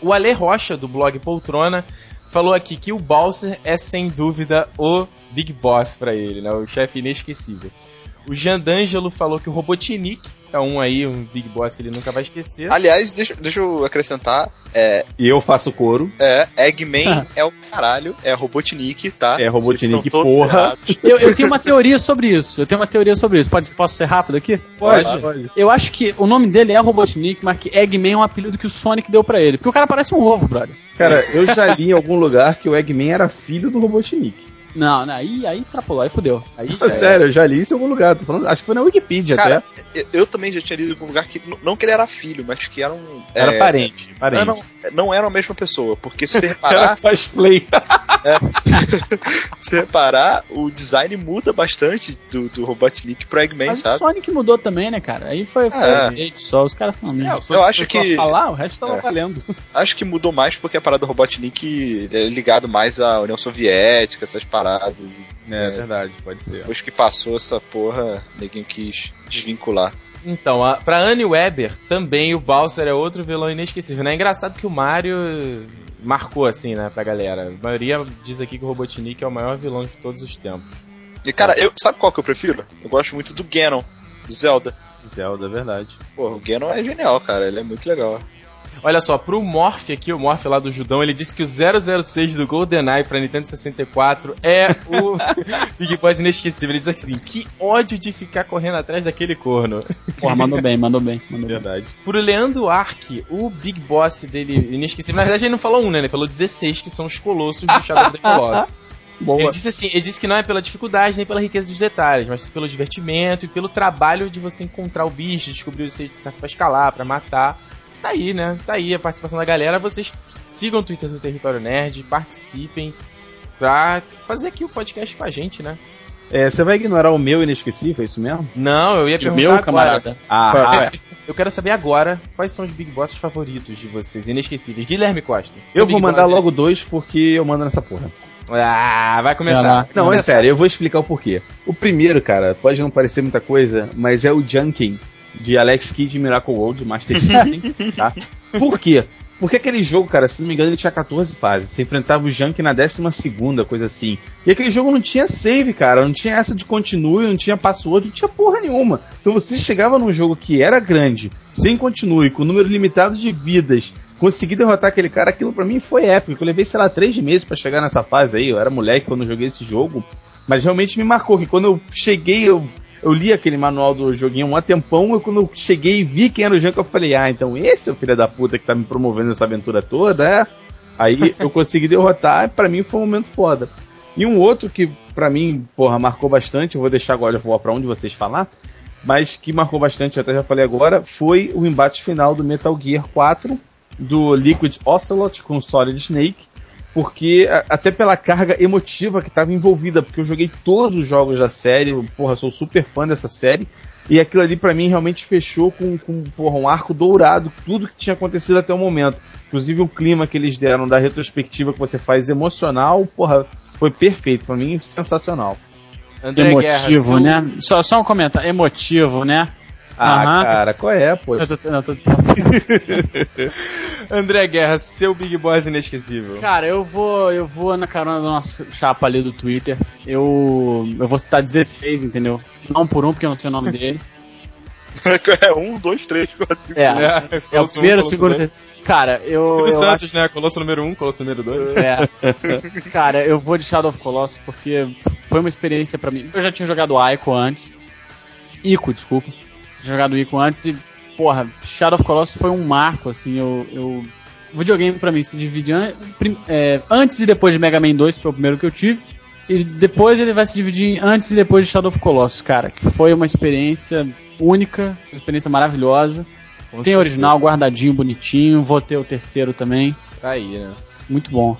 O Ale Rocha, do blog Poltrona, falou aqui que o Balser é sem dúvida o Big Boss pra ele, né? O chefe inesquecível. O Jean D'Angelo falou que o Robotnik é um aí, um Big Boss que ele nunca vai esquecer. Aliás, deixa, deixa eu acrescentar. É, E eu faço coro. é Eggman <laughs> é o caralho, é Robotnik, tá? É Robotnik, porra. <laughs> Eu, eu tenho uma teoria sobre isso. Eu tenho uma teoria sobre isso. Pode, posso ser rápido aqui? Pode. pode. Eu acho que o nome dele é Robotnik, mas que Eggman é um apelido que o Sonic deu pra ele. Porque o cara parece um ovo, brother. Cara, eu já li em algum lugar que o Eggman era filho do Robotnik. Não, não, aí, aí extrapolou, aí fudeu. Aí já. Sério, eu já li isso em algum lugar. Tô falando, acho que foi na Wikipedia Cara, até. eu, eu também já tinha lido em algum lugar que. Não que ele era filho, mas que era um. Era é, parente. parente. Não, não, era a mesma pessoa, porque se você <laughs> reparar, cosplay. <laughs> <laughs> se você reparar, o design muda bastante do, do Robotnik pro Eggman, Mas o sabe? Sonic mudou também, né, cara? Aí foi, foi É. update só, os caras são amigos. Eu acho que- falar, o resto tava É. valendo. Acho que mudou mais porque a parada do Robotnik é ligado mais à União Soviética, essas paradas. E É, verdade, pode ser. Depois que passou essa porra, ninguém quis desvincular. Então, a, pra Annie Weber, também o Bowser é outro vilão inesquecível. Né? É engraçado que o Mario marcou assim, né, pra galera. A maioria diz aqui que o Robotnik é o maior vilão de todos os tempos. E cara, eu, sabe qual que eu prefiro? Eu gosto muito do Ganon, do Zelda. Zelda, é verdade. Porra, o Ganon é genial, cara, ele é muito legal. Olha só, pro Morph aqui, o Morph lá do Judão, ele disse que o 006 do GoldenEye pra Nintendo 64 é o <laughs> Big Boss inesquecível. Ele diz assim, que ódio de ficar correndo atrás daquele corno. Porra, mandou bem, mandou bem, mandou bem. Verdade. Pro Leandro Ark, o Big Boss dele inesquecível, na verdade ele não falou um, né? Ele falou 16, que são os colossos do Shadow of the Colossus. <laughs> Ele Boa. disse assim, ele disse que não é pela dificuldade nem pela riqueza dos detalhes, mas pelo divertimento e pelo trabalho de você encontrar o bicho, descobrir o jeito certo pra escalar, pra matar. Tá aí, né? Tá aí a participação da galera. Vocês sigam o Twitter do Território Nerd, participem pra fazer aqui o podcast com a gente, né? É, você vai ignorar o meu inesquecível, é isso mesmo? Não, eu ia O perguntar meu agora. camarada. Ah, qual é? Eu quero saber agora quais são os Big Bosses favoritos de vocês, inesquecíveis. Guilherme Costa. eu vou Big mandar Boss logo dois porque eu mando nessa porra. Ah, vai começar. lá. Não, é Começar. sério, eu vou explicar o porquê. O primeiro, cara, pode não parecer muita coisa, mas é o Junkin de Alex Kidd Miracle World, Master System, <laughs> tá? Por quê? Porque aquele jogo, cara, se não me engano, ele tinha 14 fases. Você enfrentava o Junk na 12 coisa assim. E aquele jogo não tinha save, cara. Não tinha essa de continue, não tinha password, não tinha porra nenhuma. Então você chegava num jogo que era grande, sem continue, com número limitado de vidas, conseguir derrotar aquele cara, aquilo pra mim foi épico. Eu levei, sei lá, três meses pra chegar nessa fase aí. Eu era moleque quando eu joguei esse jogo. Mas realmente me marcou que quando eu cheguei, eu, eu li aquele manual do joguinho há um tempão, eu quando eu cheguei e vi quem era o Janko, eu falei, ah, então esse é o filho da puta que tá me promovendo essa aventura toda, é? Aí <laughs> eu consegui derrotar, e pra mim foi um momento foda. E um outro que pra mim, porra, marcou bastante, eu vou deixar agora, vou pra onde vocês falar, mas que marcou bastante, até já falei agora, foi o embate final do Metal Gear 4, do Liquid Ocelot com Solid Snake, porque até pela carga emotiva que estava envolvida, porque eu joguei todos os jogos da série, porra, sou super fã dessa série, e aquilo ali pra mim realmente fechou com, com porra, um arco dourado, tudo que tinha acontecido até o momento. Inclusive o clima que eles deram da retrospectiva que você faz emocional, porra, foi perfeito, pra mim sensacional. André Emotivo, Guerra, seu- né? Só, só um comentário. Emotivo, né? Ah, cara, qual é, pô? Eu tô- não, tô- André Guerra, seu Big Boss inesquecível. Cara, eu vou, eu vou na carona do nosso chapa ali do Twitter. Eu, eu vou citar 16, entendeu? Não por um, porque eu não sei o nome dele. <laughs> é um, dois, três, quatro, cinco, É, seis. é o primeiro, o segundo. Colosso Cara, eu. Silvio Santos, né? Colosso número 1, um, Colosso número 2. É. <laughs> Cara, eu vou de Shadow of Colossus porque foi uma experiência pra mim. Eu já tinha jogado Ico antes. Ico, desculpa. Jogado Ico antes e, porra, Shadow of Colossus foi um marco, assim. Eu. eu... O videogame pra mim se divide an- é, antes e depois de Mega Man 2, que foi o primeiro que eu tive. E depois ele vai se dividir em antes e depois de Shadow of Colossus, cara. Que foi uma experiência única, uma experiência maravilhosa. Tem original, guardadinho, bonitinho. Vou ter o terceiro também. Tá aí, né? Muito bom.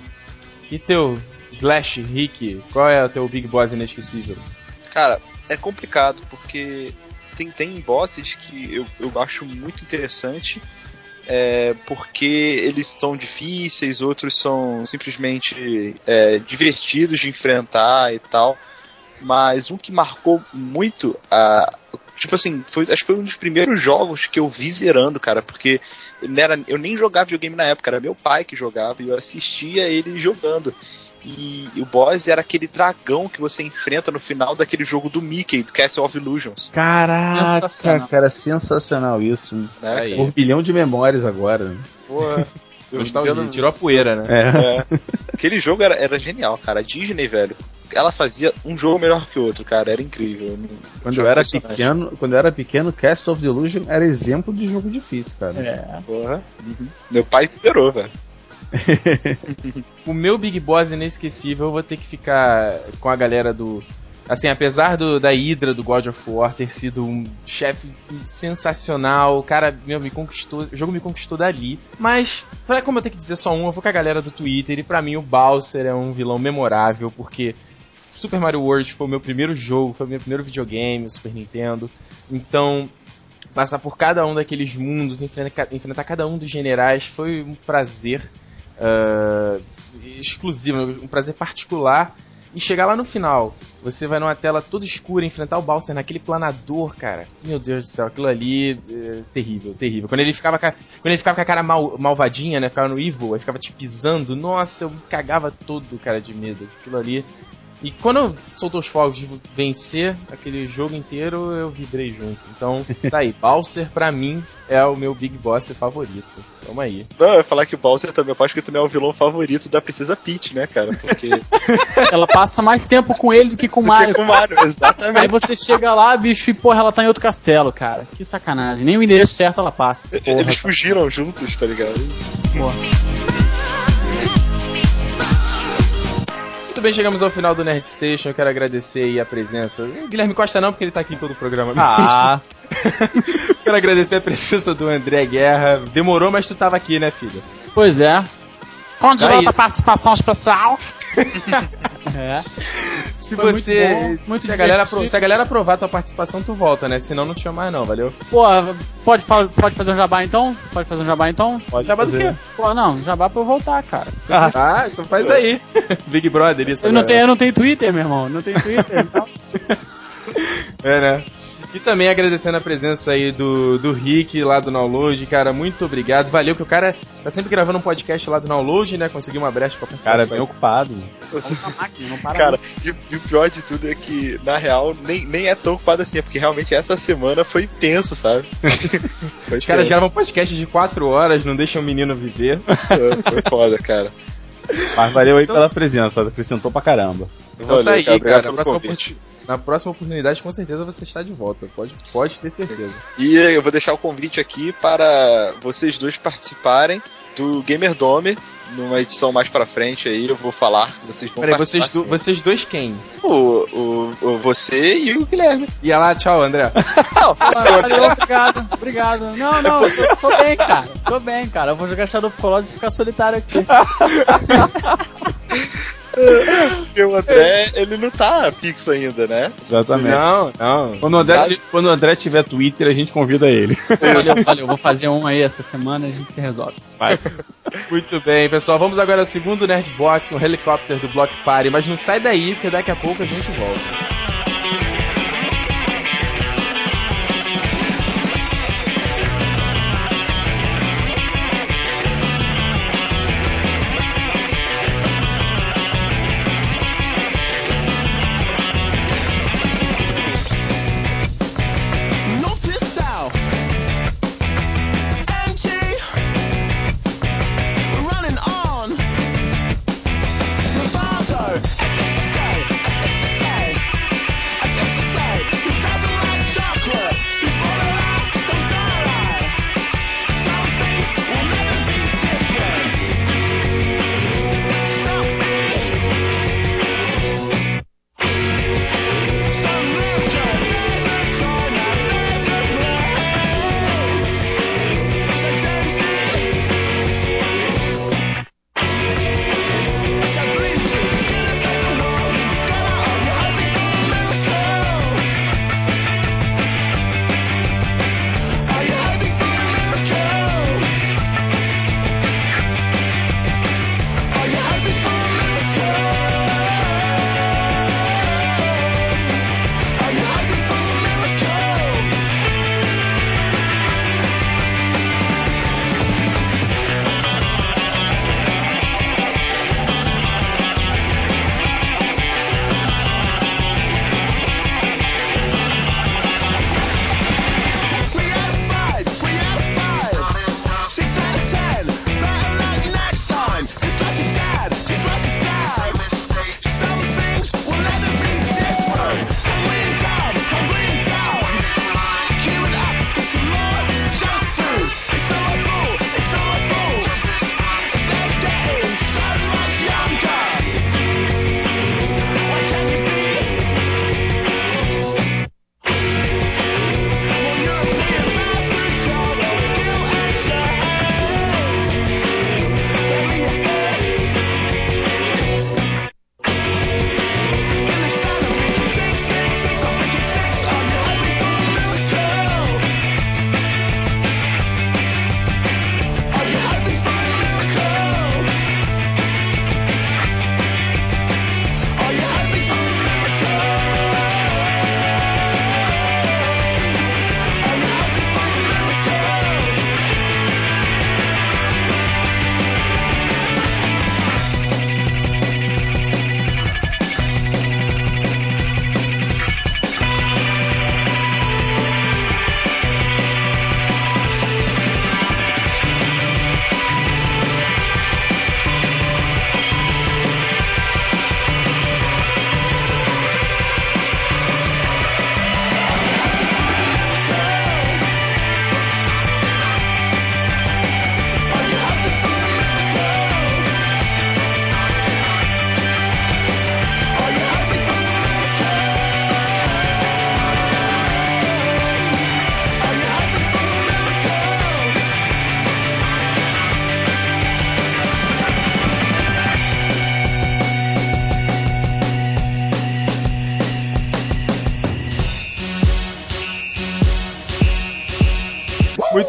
E teu Slash Rick, qual é o teu Big Boss inesquecível? Cara, é complicado, porque tem, tem bosses que eu, eu acho muito interessante, é, porque eles são difíceis, outros são simplesmente é, divertidos de enfrentar e tal. Mas um que marcou muito a. Tipo assim, foi, acho que foi um dos primeiros jogos que eu vi zerando, cara, porque era, eu nem jogava videogame na época, era meu pai que jogava e eu assistia ele jogando. E o boss era aquele dragão que você enfrenta no final daquele jogo do Mickey, do Castle of Illusions. Caraca, Sensacional. cara, sensacional isso. Aí. Um bilhão de memórias agora. né? Porra, eu <laughs> Nostalgia, tirou a poeira, né? É. É. Aquele jogo era, era genial, cara. A Disney, velho, ela fazia um jogo melhor que o outro, cara. Era incrível. Quando eu era pequeno, quando eu era pequeno, Cast of the Illusion era exemplo de jogo difícil, cara. É. Porra. Meu pai zerou, velho. <laughs> o meu Big Boss inesquecível, eu vou ter que ficar com a galera do. Assim, apesar do, da Hydra do God of War ter sido um chefe sensacional, o cara, meu, me conquistou, o jogo me conquistou dali. Mas, pra, como eu tenho que dizer só um, eu vou com a galera do Twitter e pra mim o Bowser é um vilão memorável, porque Super Mario World foi o meu primeiro jogo, foi o meu primeiro videogame, o Super Nintendo. Então, passar por cada um daqueles mundos, enfrentar, enfrentar cada um dos generais, foi um prazer uh, exclusivo, um prazer particular. E chegar lá no final, você vai numa tela toda escura, enfrentar o Bowser naquele planador, cara. Meu Deus do céu, aquilo ali é terrível, terrível. Quando ele ficava com a, quando ele ficava com a cara mal, malvadinha, né? Ficava no evil, aí ficava te pisando. Nossa, eu me cagava todo, cara, de medo. Aquilo ali e quando soltou os fogos de vencer aquele jogo inteiro, eu vibrei junto. Então, tá aí. Bowser, pra mim, é o meu Big Boss favorito. Tamo aí. Não, eu ia falar que o Bowser também, eu acho que também é o vilão favorito da Princesa Peach, né, cara? Porque. <laughs> ela passa mais tempo com ele do que com o Mario. com o Mario, <laughs> exatamente. Aí você chega lá, bicho, e porra, ela tá em outro castelo, cara. Que sacanagem. Nem o endereço certo ela passa. Porra, Eles <laughs> fugiram juntos, tá ligado? Porra. Muito bem, chegamos ao final do Nerd Station. Eu quero agradecer aí a presença. Guilherme Costa não, porque ele tá aqui em todo o programa. Ah. <laughs> quero agradecer a presença do André Guerra. Demorou, mas tu tava aqui, né, filho? Pois é. Onde é a participação especial? <laughs> é. Se Foi você. Muito bom, muito se, a galera, se a galera aprovar a tua participação, tu volta, né? Senão não te chama mais, não, valeu? Pô, pode, pode fazer um jabá então? Pode fazer um jabá então? Pode jabá fazer. do quê? Pô, não, jabá pra eu voltar, cara. Ah, ah então faz aí. <laughs> Big Brother, isso. Eu não, tenho, eu não tenho Twitter, meu irmão. Não tenho Twitter, então. <laughs> É, né? E também agradecendo a presença aí do, do Rick lá do Download, cara, muito obrigado. Valeu que o cara tá sempre gravando um podcast lá do Download, né? Conseguiu uma brecha pra participar. Cara, é bem ocupado. Máquina, cara, e, e, o pior de tudo é que, na real, nem, nem é tão ocupado assim, é porque realmente essa semana foi tenso, sabe? <laughs> foi Os caras gravam um podcast de 4 horas, não deixam o menino viver. Foi, foi foda, cara. Mas valeu aí então... pela presença, acrescentou pra caramba. Então valeu, tá aí, cara. cara próxima na, próxima oportunidade, com certeza você está de volta. Pode, pode ter certeza. E eu vou deixar o convite aqui para vocês dois participarem do Gamer Dome numa edição mais pra frente aí, eu vou falar. Vocês vão Peraí, vocês, do, vocês dois quem? O, o, o, você e o Guilherme. E lá, tchau, André. <laughs> Não, valeu, obrigado, obrigado. Não, não, eu tô bem, cara. Tô bem, cara. Eu vou jogar Shadow of Colossus e ficar solitário aqui. <laughs> Porque o André, ele não tá fixo ainda, né? Exatamente. Não, não. Quando o André, quando o André tiver Twitter, a gente convida ele. Valeu, valeu. Vou fazer um aí essa semana e a gente se resolve. Vai. Muito bem, pessoal. Vamos agora ao segundo Nerdbox, um helicóptero do Block Party. Mas não sai daí, porque daqui a pouco a gente volta.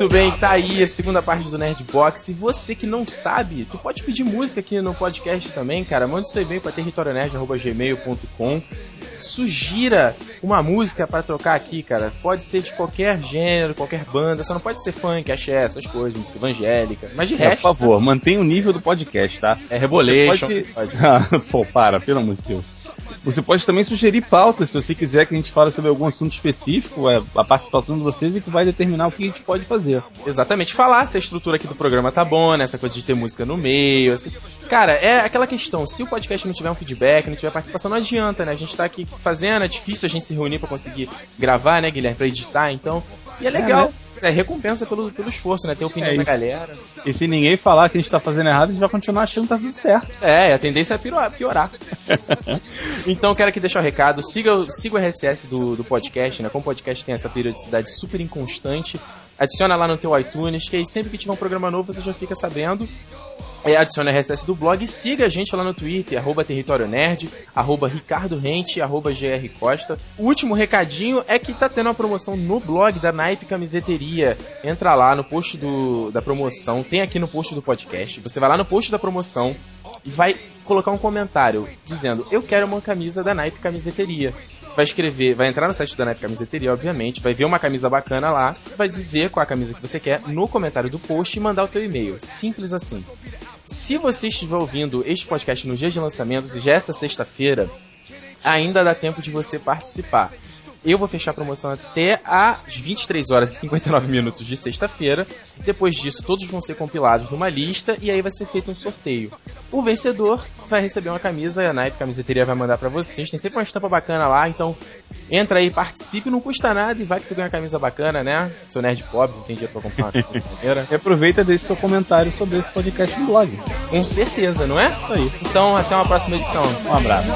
Muito bem, tá aí a segunda parte do Nerdbox. E você que não sabe, tu pode pedir música aqui no podcast também, cara. Mande seu e-mail pra territorionerd.gmail.com Sugira uma música para tocar aqui, cara. Pode ser de qualquer gênero, qualquer banda. Só não pode ser funk, axé, essas coisas, música evangélica. Mas de É, resto... por favor, mantenha o nível do podcast, tá? É Rebolation. Você pode- <laughs> Pô, para, pelo amor de Deus. Você pode também sugerir pautas, se você quiser que a gente fale sobre algum assunto específico, é a participação de vocês e que vai determinar o que a gente pode fazer. Exatamente, falar se a estrutura aqui do programa tá boa, né? Essa coisa de ter música no meio, assim. Cara, é aquela questão, se o podcast não tiver um feedback, não tiver participação, não adianta, né? A gente tá aqui fazendo, é difícil a gente se reunir pra conseguir gravar, né, Guilherme, pra editar, então. E é legal, é, recompensa pelo, pelo esforço, né? Ter opinião É da galera. E se ninguém falar que a gente tá fazendo errado, a gente vai continuar achando que tá tudo certo. É, a tendência é piorar. piorar. <laughs> então, quero aqui deixar o recado. Siga, o- siga o RSS do, do podcast, né? Como o podcast tem essa periodicidade super inconstante, adiciona lá no teu iTunes, que aí sempre que tiver um programa novo você já fica sabendo. É, adiciona o RSS do blog siga a gente lá no Twitter, arroba Território Nerd, arroba Ricardo Rente, arroba GR Costa. O último recadinho é que tá tendo uma promoção no blog da Naipe Camiseteria. Entra lá no post do, da promoção, tem aqui no post do podcast. Você vai lá no post da promoção e vai colocar um comentário dizendo: Eu quero uma camisa da Naipe Camiseteria. Vai escrever, vai entrar no site da Naipe Camiseteria, obviamente, vai ver uma camisa bacana lá, vai dizer qual a camisa que você quer no comentário do post e mandar o teu e-mail. Simples assim. Se você estiver ouvindo este podcast no dia de lançamento, já é essa sexta-feira, ainda dá tempo de você participar. Eu vou fechar a promoção até às 23 horas e 59 minutos de sexta-feira. Depois disso, todos vão ser compilados numa lista e aí vai ser feito um sorteio. O vencedor vai receber uma camisa e a Nike Camiseteria vai mandar pra vocês. Tem sempre uma estampa bacana lá, então entra aí, participe, não custa nada e vai que tu ganha uma camisa bacana, né? Seu nerd pobre, não tem dinheiro pra comprar uma camisa <laughs> maneira. E aproveita e deixe seu comentário sobre esse podcast no blog. Com certeza, não é? Isso aí. Então, até uma próxima edição. Um abraço.